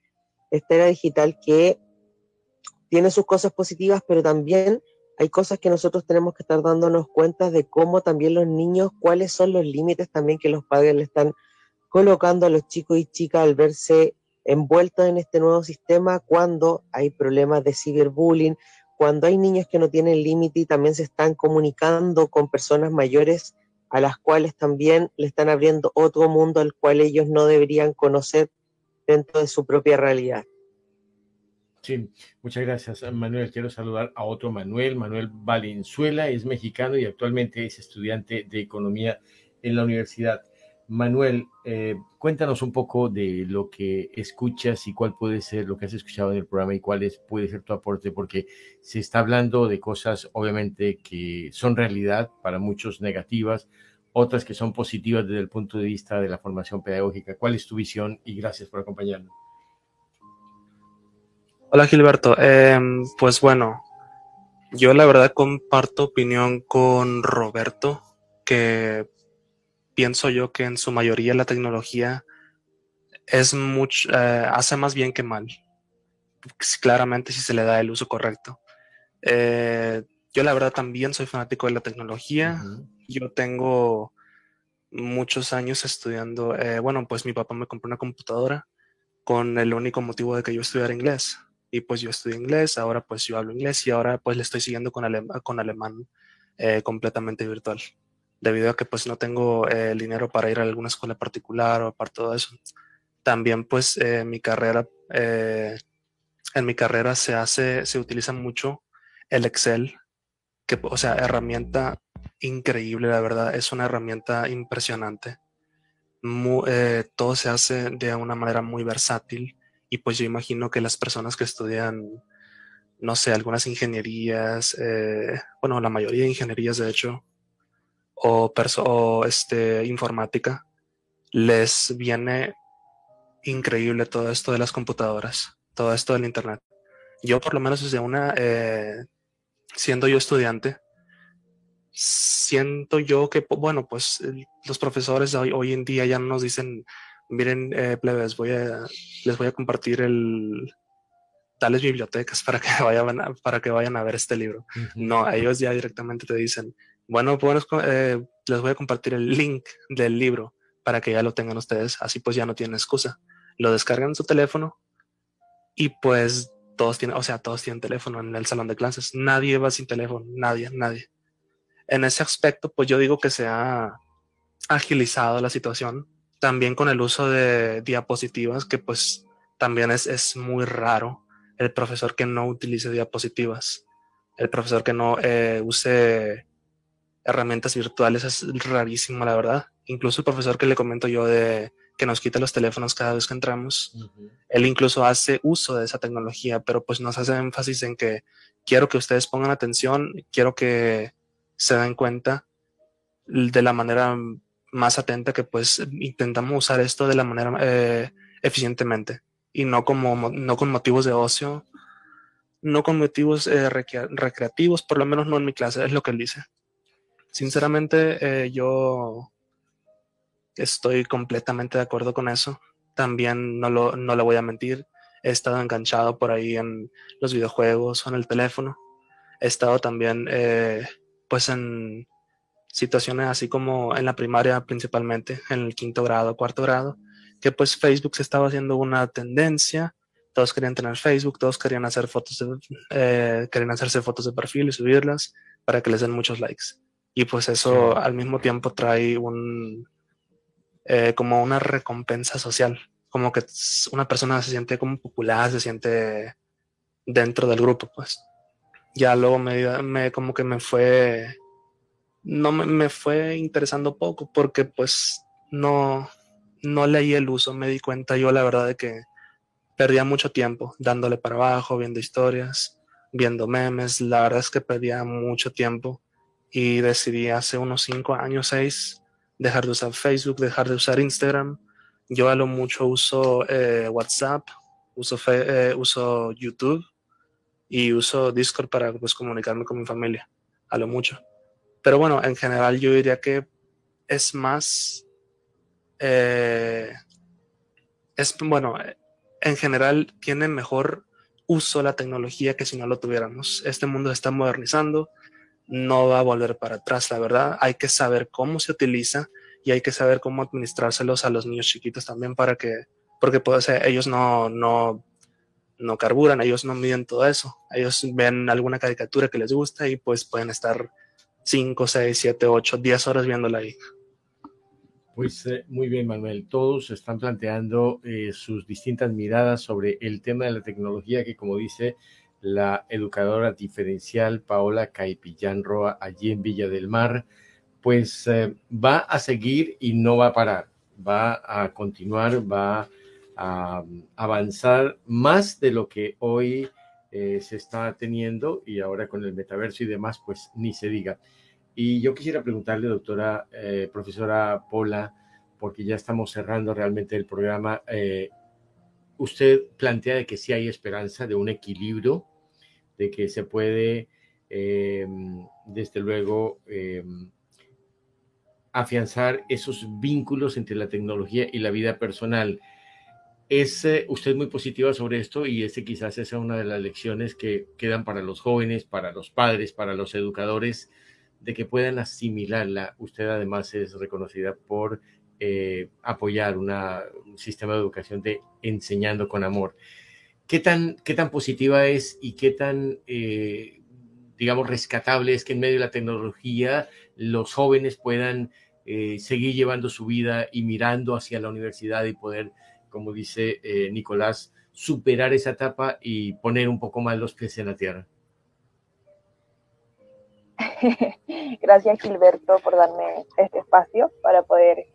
esta era digital que tiene sus cosas positivas, pero también hay cosas que nosotros tenemos que estar dándonos cuenta de cómo también los niños, cuáles son los límites también que los padres le están colocando a los chicos y chicas al verse envueltos en este nuevo sistema cuando hay problemas de ciberbullying, cuando hay niños que no tienen límite y también se están comunicando con personas mayores a las cuales también le están abriendo otro mundo al cual ellos no deberían conocer dentro de su propia realidad. Sí, muchas gracias, Manuel. Quiero saludar a otro Manuel, Manuel Valenzuela, es mexicano y actualmente es estudiante de economía en la universidad. Manuel, eh, cuéntanos un poco de lo que escuchas y cuál puede ser lo que has escuchado en el programa y cuál es, puede ser tu aporte, porque se está hablando de cosas obviamente que son realidad para muchos negativas, otras que son positivas desde el punto de vista de la formación pedagógica. ¿Cuál es tu visión? Y gracias por acompañarnos. Hola Gilberto, em, pues bueno, yo la verdad comparto opinión con Roberto, que pienso yo que en su mayoría la tecnología es mucho, eh, hace más bien que mal, claramente si se le da el uso correcto. Eh, yo la verdad también soy fanático de la tecnología, yo tengo muchos años estudiando, eh, bueno, pues mi papá me compró una computadora con el único motivo de que yo estudiara inglés y pues yo estudié inglés, ahora pues yo hablo inglés y ahora pues le estoy siguiendo con, con alemán eh, completamente virtual, debido a que pues no tengo eh, el dinero para ir a alguna escuela particular o para todo eso. También pues eh, mi carrera, en mi carrera se hace, se utiliza mucho el Excel, que o sea, herramienta increíble, la verdad, es una herramienta impresionante. todo se hace de una manera muy versátil y pues yo imagino que las personas que estudian, no sé, algunas ingenierías, eh, bueno, la mayoría de ingenierías de hecho, o, o este, informática, les viene increíble todo esto de las computadoras, todo esto del Internet. Yo por lo menos desde una, eh, siendo yo estudiante, siento yo que, bueno, pues los profesores hoy, hoy en día ya no nos dicen miren, eh, plebes, voy a, les voy a compartir el tales bibliotecas para que vayan a, para que vayan a ver este libro. No, ellos ya directamente te dicen, bueno, pues eh, les voy a compartir el link del libro para que ya lo tengan ustedes. Así pues ya no tienen excusa. Lo descargan en su teléfono y pues todos tienen, o sea, todos tienen teléfono en el salón de clases. Nadie va sin teléfono, nadie, nadie. En ese aspecto, pues yo digo que se ha agilizado la situación también con el uso de diapositivas, que pues también es, es muy raro el profesor que no utilice diapositivas. El profesor que no eh, use herramientas virtuales es rarísimo, la verdad. Incluso el profesor que le comento yo de que nos quita los teléfonos cada vez que entramos, él incluso hace uso de esa tecnología, pero pues nos hace énfasis en que quiero que ustedes pongan atención, quiero que se den cuenta de la manera más atenta que pues intentamos usar esto de la manera eh, eficientemente y no como no con motivos de ocio, no con motivos eh, recreativos, por lo menos no en mi clase, es lo que él dice. Sinceramente, eh, yo estoy completamente de acuerdo con eso. También no lo, no le voy a mentir. He estado enganchado por ahí en los videojuegos o en el teléfono. He estado también, pues, en situaciones así como en la primaria principalmente, en el quinto grado, cuarto grado, que pues Facebook se estaba haciendo una tendencia, todos querían tener Facebook, todos querían hacer fotos, de, eh, querían hacerse fotos de perfil y subirlas para que les den muchos likes. Y pues eso al mismo tiempo trae un, eh, como una recompensa social, como que una persona se siente como popular, se siente dentro del grupo, pues. Ya luego me, me como que me fue, no me, me fue interesando poco porque pues no, no leí el uso, me di cuenta yo la verdad de que perdía mucho tiempo dándole para abajo, viendo historias, viendo memes, la verdad es que perdía mucho tiempo y decidí hace unos cinco años, seis, dejar de usar Facebook, dejar de usar Instagram. Yo a lo mucho uso eh, WhatsApp, uso, eh, uso YouTube y uso Discord para pues, comunicarme con mi familia, a lo mucho. Pero bueno, en general yo diría que es más eh, es bueno, en general tiene mejor uso la tecnología que si no lo tuviéramos. Este mundo se está modernizando, no va a volver para atrás, la verdad. Hay que saber cómo se utiliza y hay que saber cómo administrárselos a los niños chiquitos también para que, porque puede ser, ellos no, no, no carburan, ellos no miden todo eso. Ellos ven alguna caricatura que les gusta y pues pueden estar 5, 6, 7, 8, 10 horas viéndola ahí. Pues eh, muy bien, Manuel. Todos están planteando eh, sus distintas miradas sobre el tema de la tecnología que, como dice la educadora diferencial Paola Caipillán Roa, allí en Villa del Mar, pues eh, va a seguir y no va a parar. Va a continuar, va a avanzar más de lo que hoy se está teniendo y ahora con el metaverso y demás, pues ni se diga. Y yo quisiera preguntarle, doctora, eh, profesora Pola, porque ya estamos cerrando realmente el programa, eh, usted plantea de que sí hay esperanza de un equilibrio, de que se puede, eh, desde luego, afianzar esos vínculos entre la tecnología y la vida personal. Es usted muy positiva sobre esto y ese quizás es una de las lecciones que quedan para los jóvenes, para los padres, para los educadores de que puedan asimilarla. Usted además es reconocida por eh, apoyar una, un sistema de educación de enseñando con amor. ¿Qué tan, qué tan positiva es y qué tan, eh, digamos, rescatable es que en medio de la tecnología los jóvenes puedan eh, seguir llevando su vida y mirando hacia la universidad y poder, como dice Nicolás, superar esa etapa y poner un poco más los pies en la tierra? Gracias Gilberto por darme este espacio para poder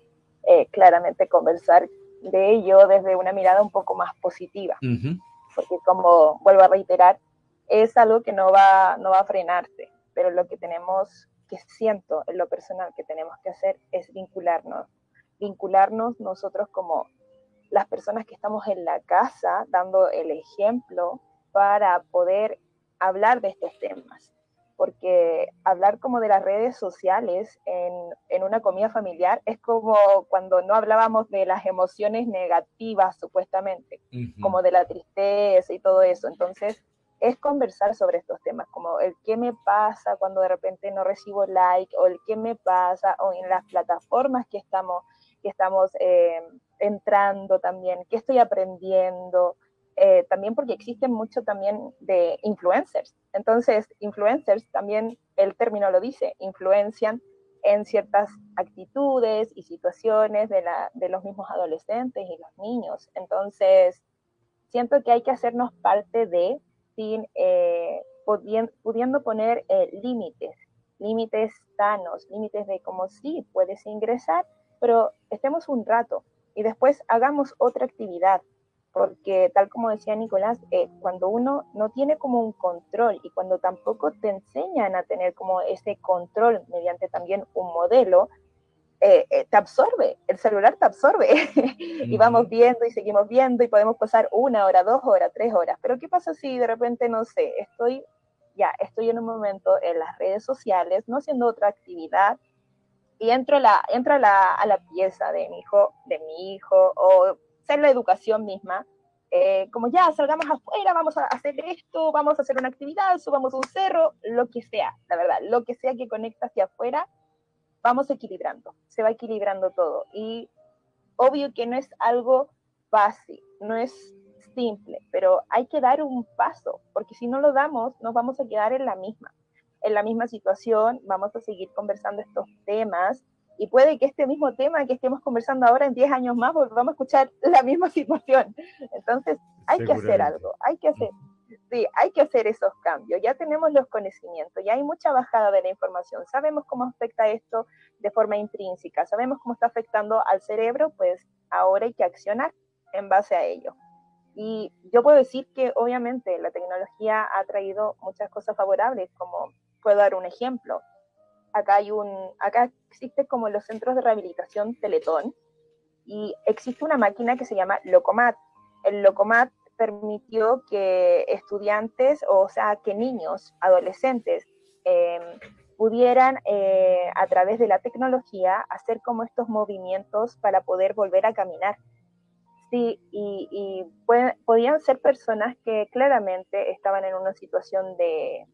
eh, claramente conversar de ello desde una mirada un poco más positiva. Porque como vuelvo a reiterar, es algo que no va, no va a frenarse, pero lo que tenemos, que siento en lo personal que tenemos que hacer es vincularnos, vincularnos nosotros como las personas que estamos en la casa dando el ejemplo para poder hablar de estos temas porque hablar como de las redes sociales en, una comida familiar es como cuando no hablábamos de las emociones negativas, supuestamente, como de la tristeza y todo eso. Entonces, es conversar sobre estos temas, como el qué me pasa cuando de repente no recibo like, o el qué me pasa, o en las plataformas que estamos, que estamos eh, entrando también, qué estoy aprendiendo, eh, también porque existen mucho también de influencers. Entonces, influencers también, el término lo dice, influencian en ciertas actitudes y situaciones de, la, de los mismos adolescentes y los niños. Entonces, siento que hay que hacernos parte de, sin, eh, pudiendo, poner eh, límites, límites sanos, límites de como sí, puedes ingresar, pero estemos un rato y después hagamos otra actividad, porque tal como decía Nicolás, eh, cuando uno no tiene como un control y cuando tampoco te enseñan a tener como ese control mediante también un modelo, eh, eh, te absorbe, el celular te absorbe y vamos viendo y seguimos viendo y podemos pasar una hora, dos horas, tres horas. Pero ¿qué pasa si de repente, no sé, estoy ya, estoy en un momento en las redes sociales, no haciendo otra actividad, y entro, la, entro a, la, a la pieza de mi hijo, de mi hijo, o la educación misma, eh, como ya salgamos afuera, vamos a hacer esto, vamos a hacer una actividad, subamos un cerro, lo que sea, la verdad, lo que sea que conecta hacia afuera, vamos equilibrando, se va equilibrando todo. Y obvio que no es algo fácil, no es simple, pero hay que dar un paso, porque si no lo damos, nos vamos a quedar en la misma, en la misma situación, vamos a seguir conversando estos temas y puede que este mismo tema que estemos conversando ahora en 10 años más volvamos a escuchar la misma situación. Entonces, hay que hacer algo, hay que hacer, sí, hay que hacer esos cambios. Ya tenemos los conocimientos, ya hay mucha bajada de la información, sabemos cómo afecta esto de forma intrínseca, sabemos cómo está afectando al cerebro, pues ahora hay que accionar en base a ello. Y yo puedo decir que obviamente la tecnología ha traído muchas cosas favorables, como puedo dar un ejemplo. Acá hay un, acá existe como los centros de rehabilitación Teletón y existe una máquina que se llama Locomat. El Locomat permitió que estudiantes, o sea, que niños, adolescentes, em, pudieran eh, a través de la tecnología hacer como estos movimientos para poder volver a caminar. Sí, y, podían ser personas que claramente estaban en una situación de,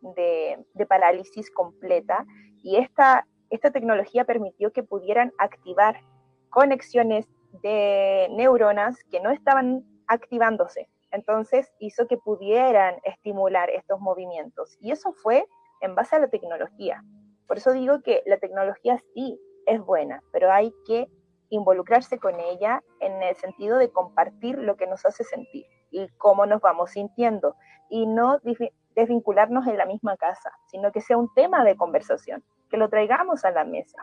de, parálisis completa y esta, esta tecnología permitió que pudieran activar conexiones de neuronas que no estaban activándose. Entonces hizo que pudieran estimular estos movimientos. Y eso fue en base a la tecnología. Por eso digo que la tecnología sí es buena, pero hay que involucrarse con ella en el sentido de compartir lo que nos hace sentir y cómo nos vamos sintiendo y no desvincularnos en la misma casa, sino que sea un tema de conversación, que lo traigamos a la mesa.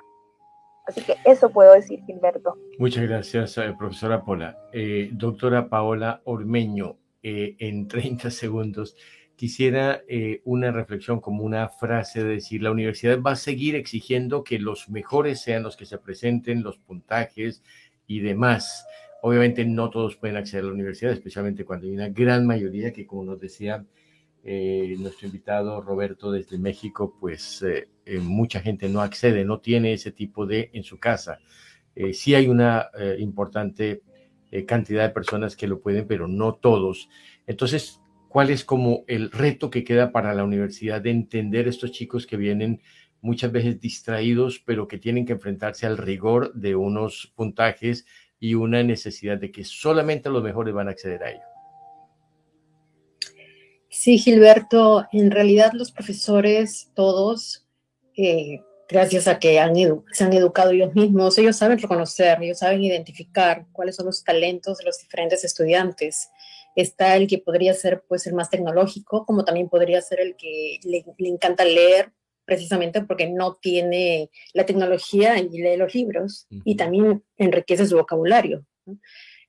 Así que eso puedo decir, Gilberto. Muchas gracias, eh, profesora Pola. Eh, doctora Paola Ormeño, eh, en 30 segundos, quisiera una reflexión como una frase de decir, la universidad va a seguir exigiendo que los mejores sean los que se presenten, los puntajes y demás. Obviamente no todos pueden acceder a la universidad, especialmente cuando hay una gran mayoría que, como nos decía eh, nuestro invitado Roberto desde México, pues eh, eh, mucha gente no accede, no tiene ese tipo de en su casa. sí hay una importante cantidad de personas que lo pueden, pero no todos. Entonces, ¿cuál es como el reto que queda para la universidad de entender estos chicos que vienen muchas veces distraídos, pero que tienen que enfrentarse al rigor de unos puntajes y una necesidad de que solamente los mejores van a acceder a ello? Sí, Gilberto, en realidad los profesores, todos, eh, gracias a que han se han educado ellos mismos, ellos saben reconocer, ellos saben identificar cuáles son los talentos de los diferentes estudiantes. Está el que podría ser pues el más tecnológico, como también podría ser el que le, encanta leer, precisamente porque no tiene la tecnología y lee los libros y también enriquece su vocabulario.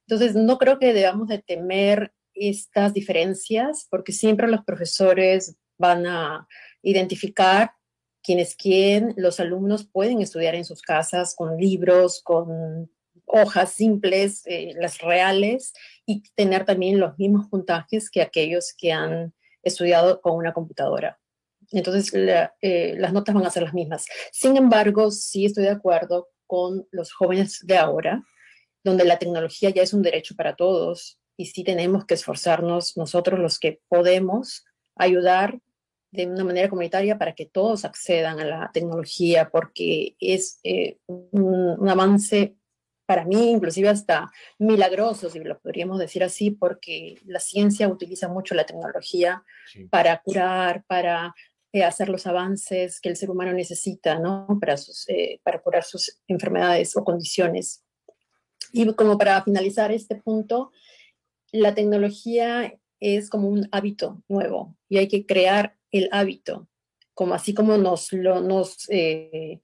Entonces, no creo que debamos de temer estas diferencias porque siempre los profesores van a identificar quién es quién. Los alumnos pueden estudiar en sus casas con libros, con hojas simples, eh, las reales, y tener también los mismos puntajes que aquellos que han estudiado con una computadora. Entonces, eh, las notas van a ser las mismas. Sin embargo, sí estoy de acuerdo con los jóvenes de ahora, donde la tecnología ya es un derecho para todos y sí tenemos que esforzarnos nosotros los que podemos ayudar de una manera comunitaria para que todos accedan a la tecnología, porque es eh, un, avance para mí inclusive hasta milagroso, si lo podríamos decir así, porque la ciencia utiliza mucho la tecnología para curar, para eh, hacer los avances que el ser humano necesita, ¿no? Para, sus, eh, para curar sus enfermedades o condiciones. Y como para finalizar este punto, la tecnología es como un hábito nuevo y hay que crear el hábito, como así como nos, lo, nos eh,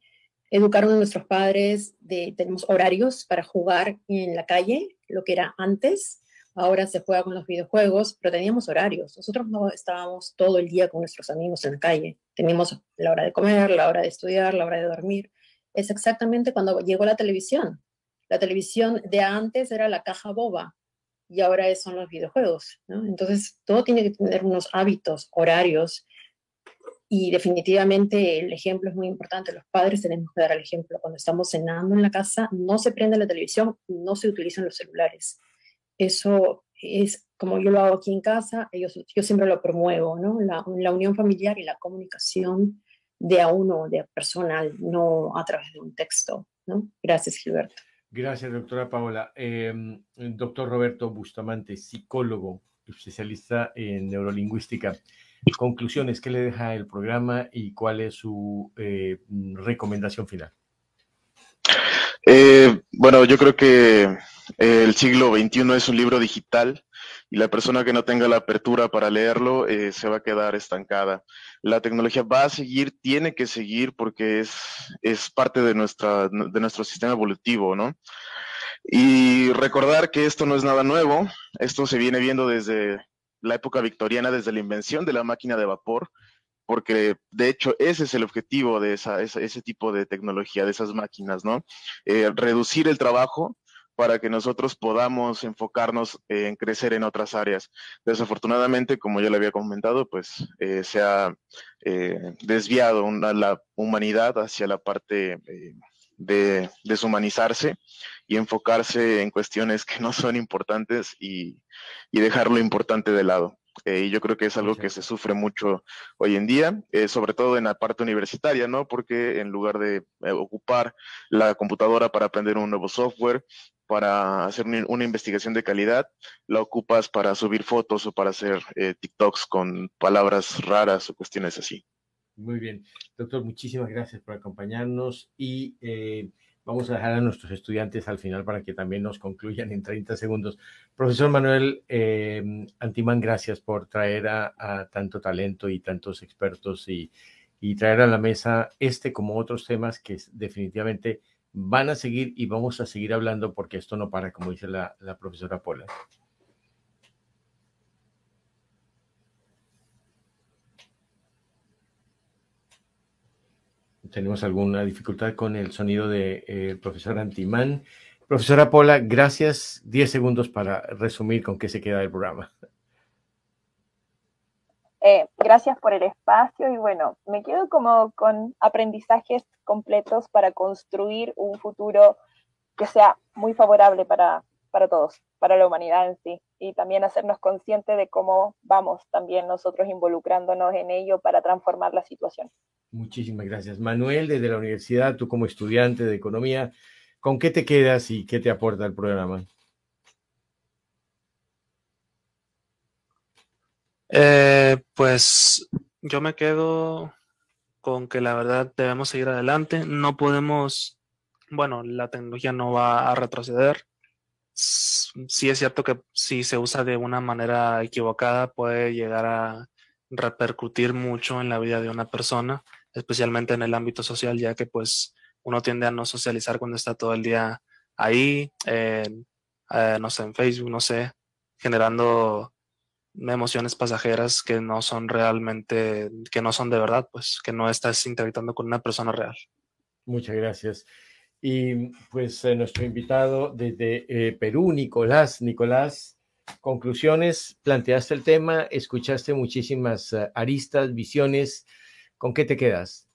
educaron nuestros padres, de, tenemos horarios para jugar en la calle, lo que era antes, ahora se juega con los videojuegos, pero teníamos horarios. Nosotros no estábamos todo el día con nuestros amigos en la calle. Teníamos la hora de comer, la hora de estudiar, la hora de dormir. Es exactamente cuando llegó la televisión. La televisión de antes era la caja boba, y ahora son los videojuegos. ¿no? Entonces, todo tiene que tener unos hábitos, horarios, y definitivamente el ejemplo es muy importante. Los padres tenemos que dar el ejemplo. Cuando estamos cenando en la casa, no se prende la televisión, no se utilizan los celulares. Eso es como yo lo hago aquí en casa, ellos, yo siempre lo promuevo, ¿no? La, la unión familiar y la comunicación de a uno, de personal, no a través de un texto, ¿no? Gracias, Gilberto. Gracias, doctora Paola. Em, doctor Roberto Bustamante, psicólogo, especialista en neurolingüística. Conclusiones, ¿qué le deja el programa y cuál es su eh, recomendación final? Eh, bueno, yo creo que el siglo XXI es un libro digital y la persona que no tenga la apertura para leerlo eh, se va a quedar estancada. La tecnología va a seguir, tiene que seguir porque es, es parte de, nuestra, de nuestro sistema evolutivo, ¿no? Y recordar que esto no es nada nuevo, esto se viene viendo desde la época victoriana, desde la invención de la máquina de vapor, porque de hecho ese es el objetivo de esa, ese tipo de tecnología, de esas máquinas, ¿no? Eh, reducir el trabajo para que nosotros podamos enfocarnos en crecer en otras áreas. Desafortunadamente, como ya le había comentado, pues eh, se ha eh, desviado la humanidad hacia la parte eh, de deshumanizarse y enfocarse en cuestiones que no son importantes y, y dejar lo importante de lado. Eh, y yo creo que es algo que se sufre mucho hoy en día, eh, sobre todo en la parte universitaria, ¿no? Porque en lugar de eh, ocupar la computadora para aprender un nuevo software, para hacer una investigación de calidad, la ocupas para subir fotos o para hacer TikToks con palabras raras o cuestiones así. Muy bien. Doctor, muchísimas gracias por acompañarnos y Vamos a dejar a nuestros estudiantes al final para que también nos concluyan en 30 segundos. Profesor Manuel eh, Antimán, gracias por traer a, tanto talento y tantos expertos y, traer a la mesa este como otros temas que definitivamente van a seguir y vamos a seguir hablando porque esto no para, como dice la, profesora Pola. tenemos alguna dificultad con el sonido del de, eh, profesor Antimán. Profesora Pola, gracias. Diez segundos para resumir con qué se queda el programa. Eh, gracias por el espacio y bueno, me quedo como con aprendizajes completos para construir un futuro que sea muy favorable para, para todos, para la humanidad en sí, y también hacernos conscientes de cómo vamos también nosotros involucrándonos en ello para transformar la situación. Muchísimas gracias. Manuel, desde la universidad, tú como estudiante de economía, ¿con qué te quedas y qué te aporta el programa? Eh, pues yo me quedo con que la verdad debemos seguir adelante. No podemos, bueno, la tecnología no va a retroceder. Sí es cierto que si se usa de una manera equivocada puede llegar a repercutir mucho en la vida de una persona especialmente en el ámbito social, ya que pues uno tiende a no socializar cuando está todo el día ahí, eh, no sé, en Facebook, no sé, generando emociones pasajeras que no son realmente, que no son de verdad, pues que no estás interactuando con una persona real. Muchas gracias. Y pues eh, nuestro invitado desde eh, Perú, Nicolás. Nicolás, conclusiones, planteaste el tema, escuchaste muchísimas aristas, visiones ¿Con qué te quedas?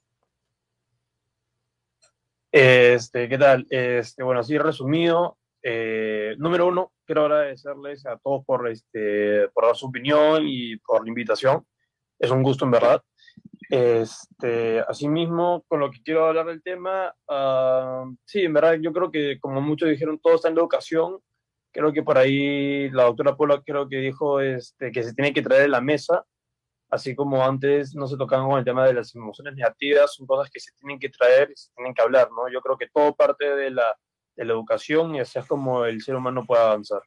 Este, ¿qué tal? Este, bueno, así resumido, eh, número uno, quiero agradecerles a todos por, este, por dar su opinión y por la invitación. Es un gusto, en verdad. Este, asimismo, con lo que quiero hablar del tema, ah, sí, en verdad, yo creo que, como muchos dijeron, todo está en la educación. Creo que por ahí la doctora Pola creo que dijo este, que se tiene que traer a la mesa así como antes no se tocaban con el tema de las emociones negativas, son cosas que se tienen que traer se tienen que hablar, ¿no? Yo creo que todo parte de la, de la educación y es como el ser humano puede avanzar.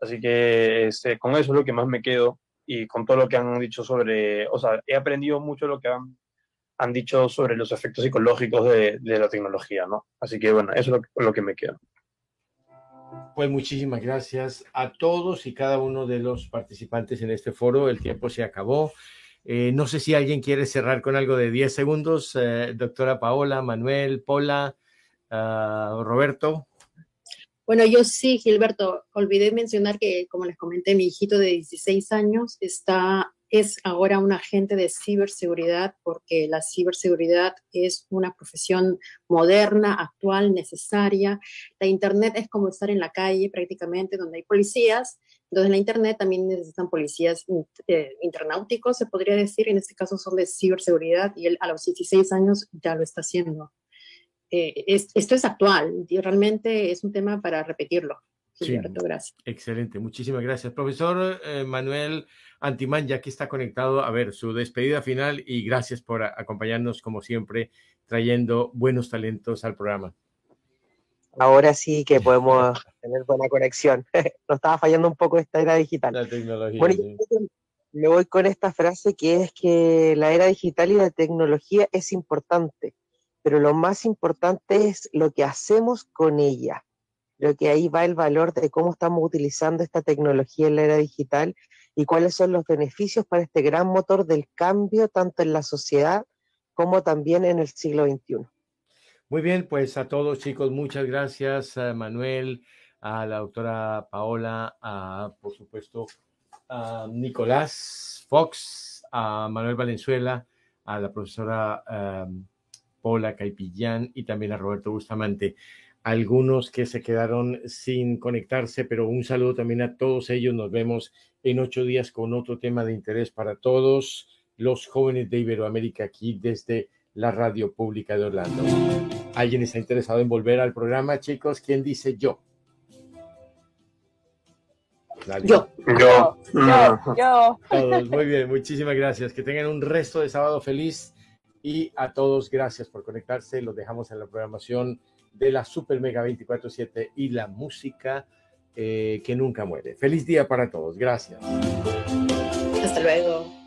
Así que este, con eso es lo que más me quedo y con todo lo que han dicho sobre, o sea, he aprendido mucho lo que han, han dicho sobre los efectos psicológicos de, de la tecnología, ¿no? Así que bueno, eso es lo, lo que me queda. Pues muchísimas gracias a todos y cada uno de los participantes en este foro. El tiempo se acabó. Eh, no sé si alguien quiere cerrar con algo de 10 segundos. Eh, doctora Paola, Manuel, Pola, ah, Roberto. Bueno, yo sí, Gilberto, olvidé mencionar que, como les comenté, mi hijito de 16 años está, es ahora un agente de ciberseguridad porque la ciberseguridad es una profesión moderna, actual, necesaria. La Internet es como estar en la calle prácticamente, donde hay policías entonces, en la Internet también necesitan policías eh, internauticos, se podría decir, en este caso son de ciberseguridad, y él a los 16 años ya lo está haciendo. Eh, esto es actual y realmente es un tema para repetirlo. Sí, gracias. Excelente, muchísimas gracias. Profesor eh, Manuel Antimán, ya que está conectado, a ver, su despedida final y gracias por acompañarnos como siempre, trayendo buenos talentos al programa. Ahora sí que podemos tener buena conexión. Nos estaba fallando un poco esta era digital. La tecnología. Bueno, me voy con esta frase que es que la era digital y la tecnología es importante, pero lo más importante es lo que hacemos con ella. Creo que ahí va el valor de cómo estamos utilizando esta tecnología en la era digital y cuáles son los beneficios para este gran motor del cambio, tanto en la sociedad como también en el siglo XXI. Muy bien, pues a todos chicos, muchas gracias, a Manuel, a la doctora Paola, a, por supuesto, a Nicolás Fox, a Manuel Valenzuela, a la profesora Paula Caipillán y también a Roberto Bustamante algunos que se quedaron sin conectarse, pero un saludo también a todos ellos. Nos vemos en ocho días con otro tema de interés para todos los jóvenes de Iberoamérica aquí desde la radio pública de Orlando. ¿Alguien está interesado en volver al programa, chicos? ¿Quién dice yo? Yo. Yo. Yo. Yo. Todos. Muy bien, muchísimas gracias. Que tengan un resto de sábado feliz y a todos gracias por conectarse. Los dejamos en la programación de la Super Mega 24-7 y la música eh, que nunca muere. Feliz día para todos. Gracias. Hasta luego.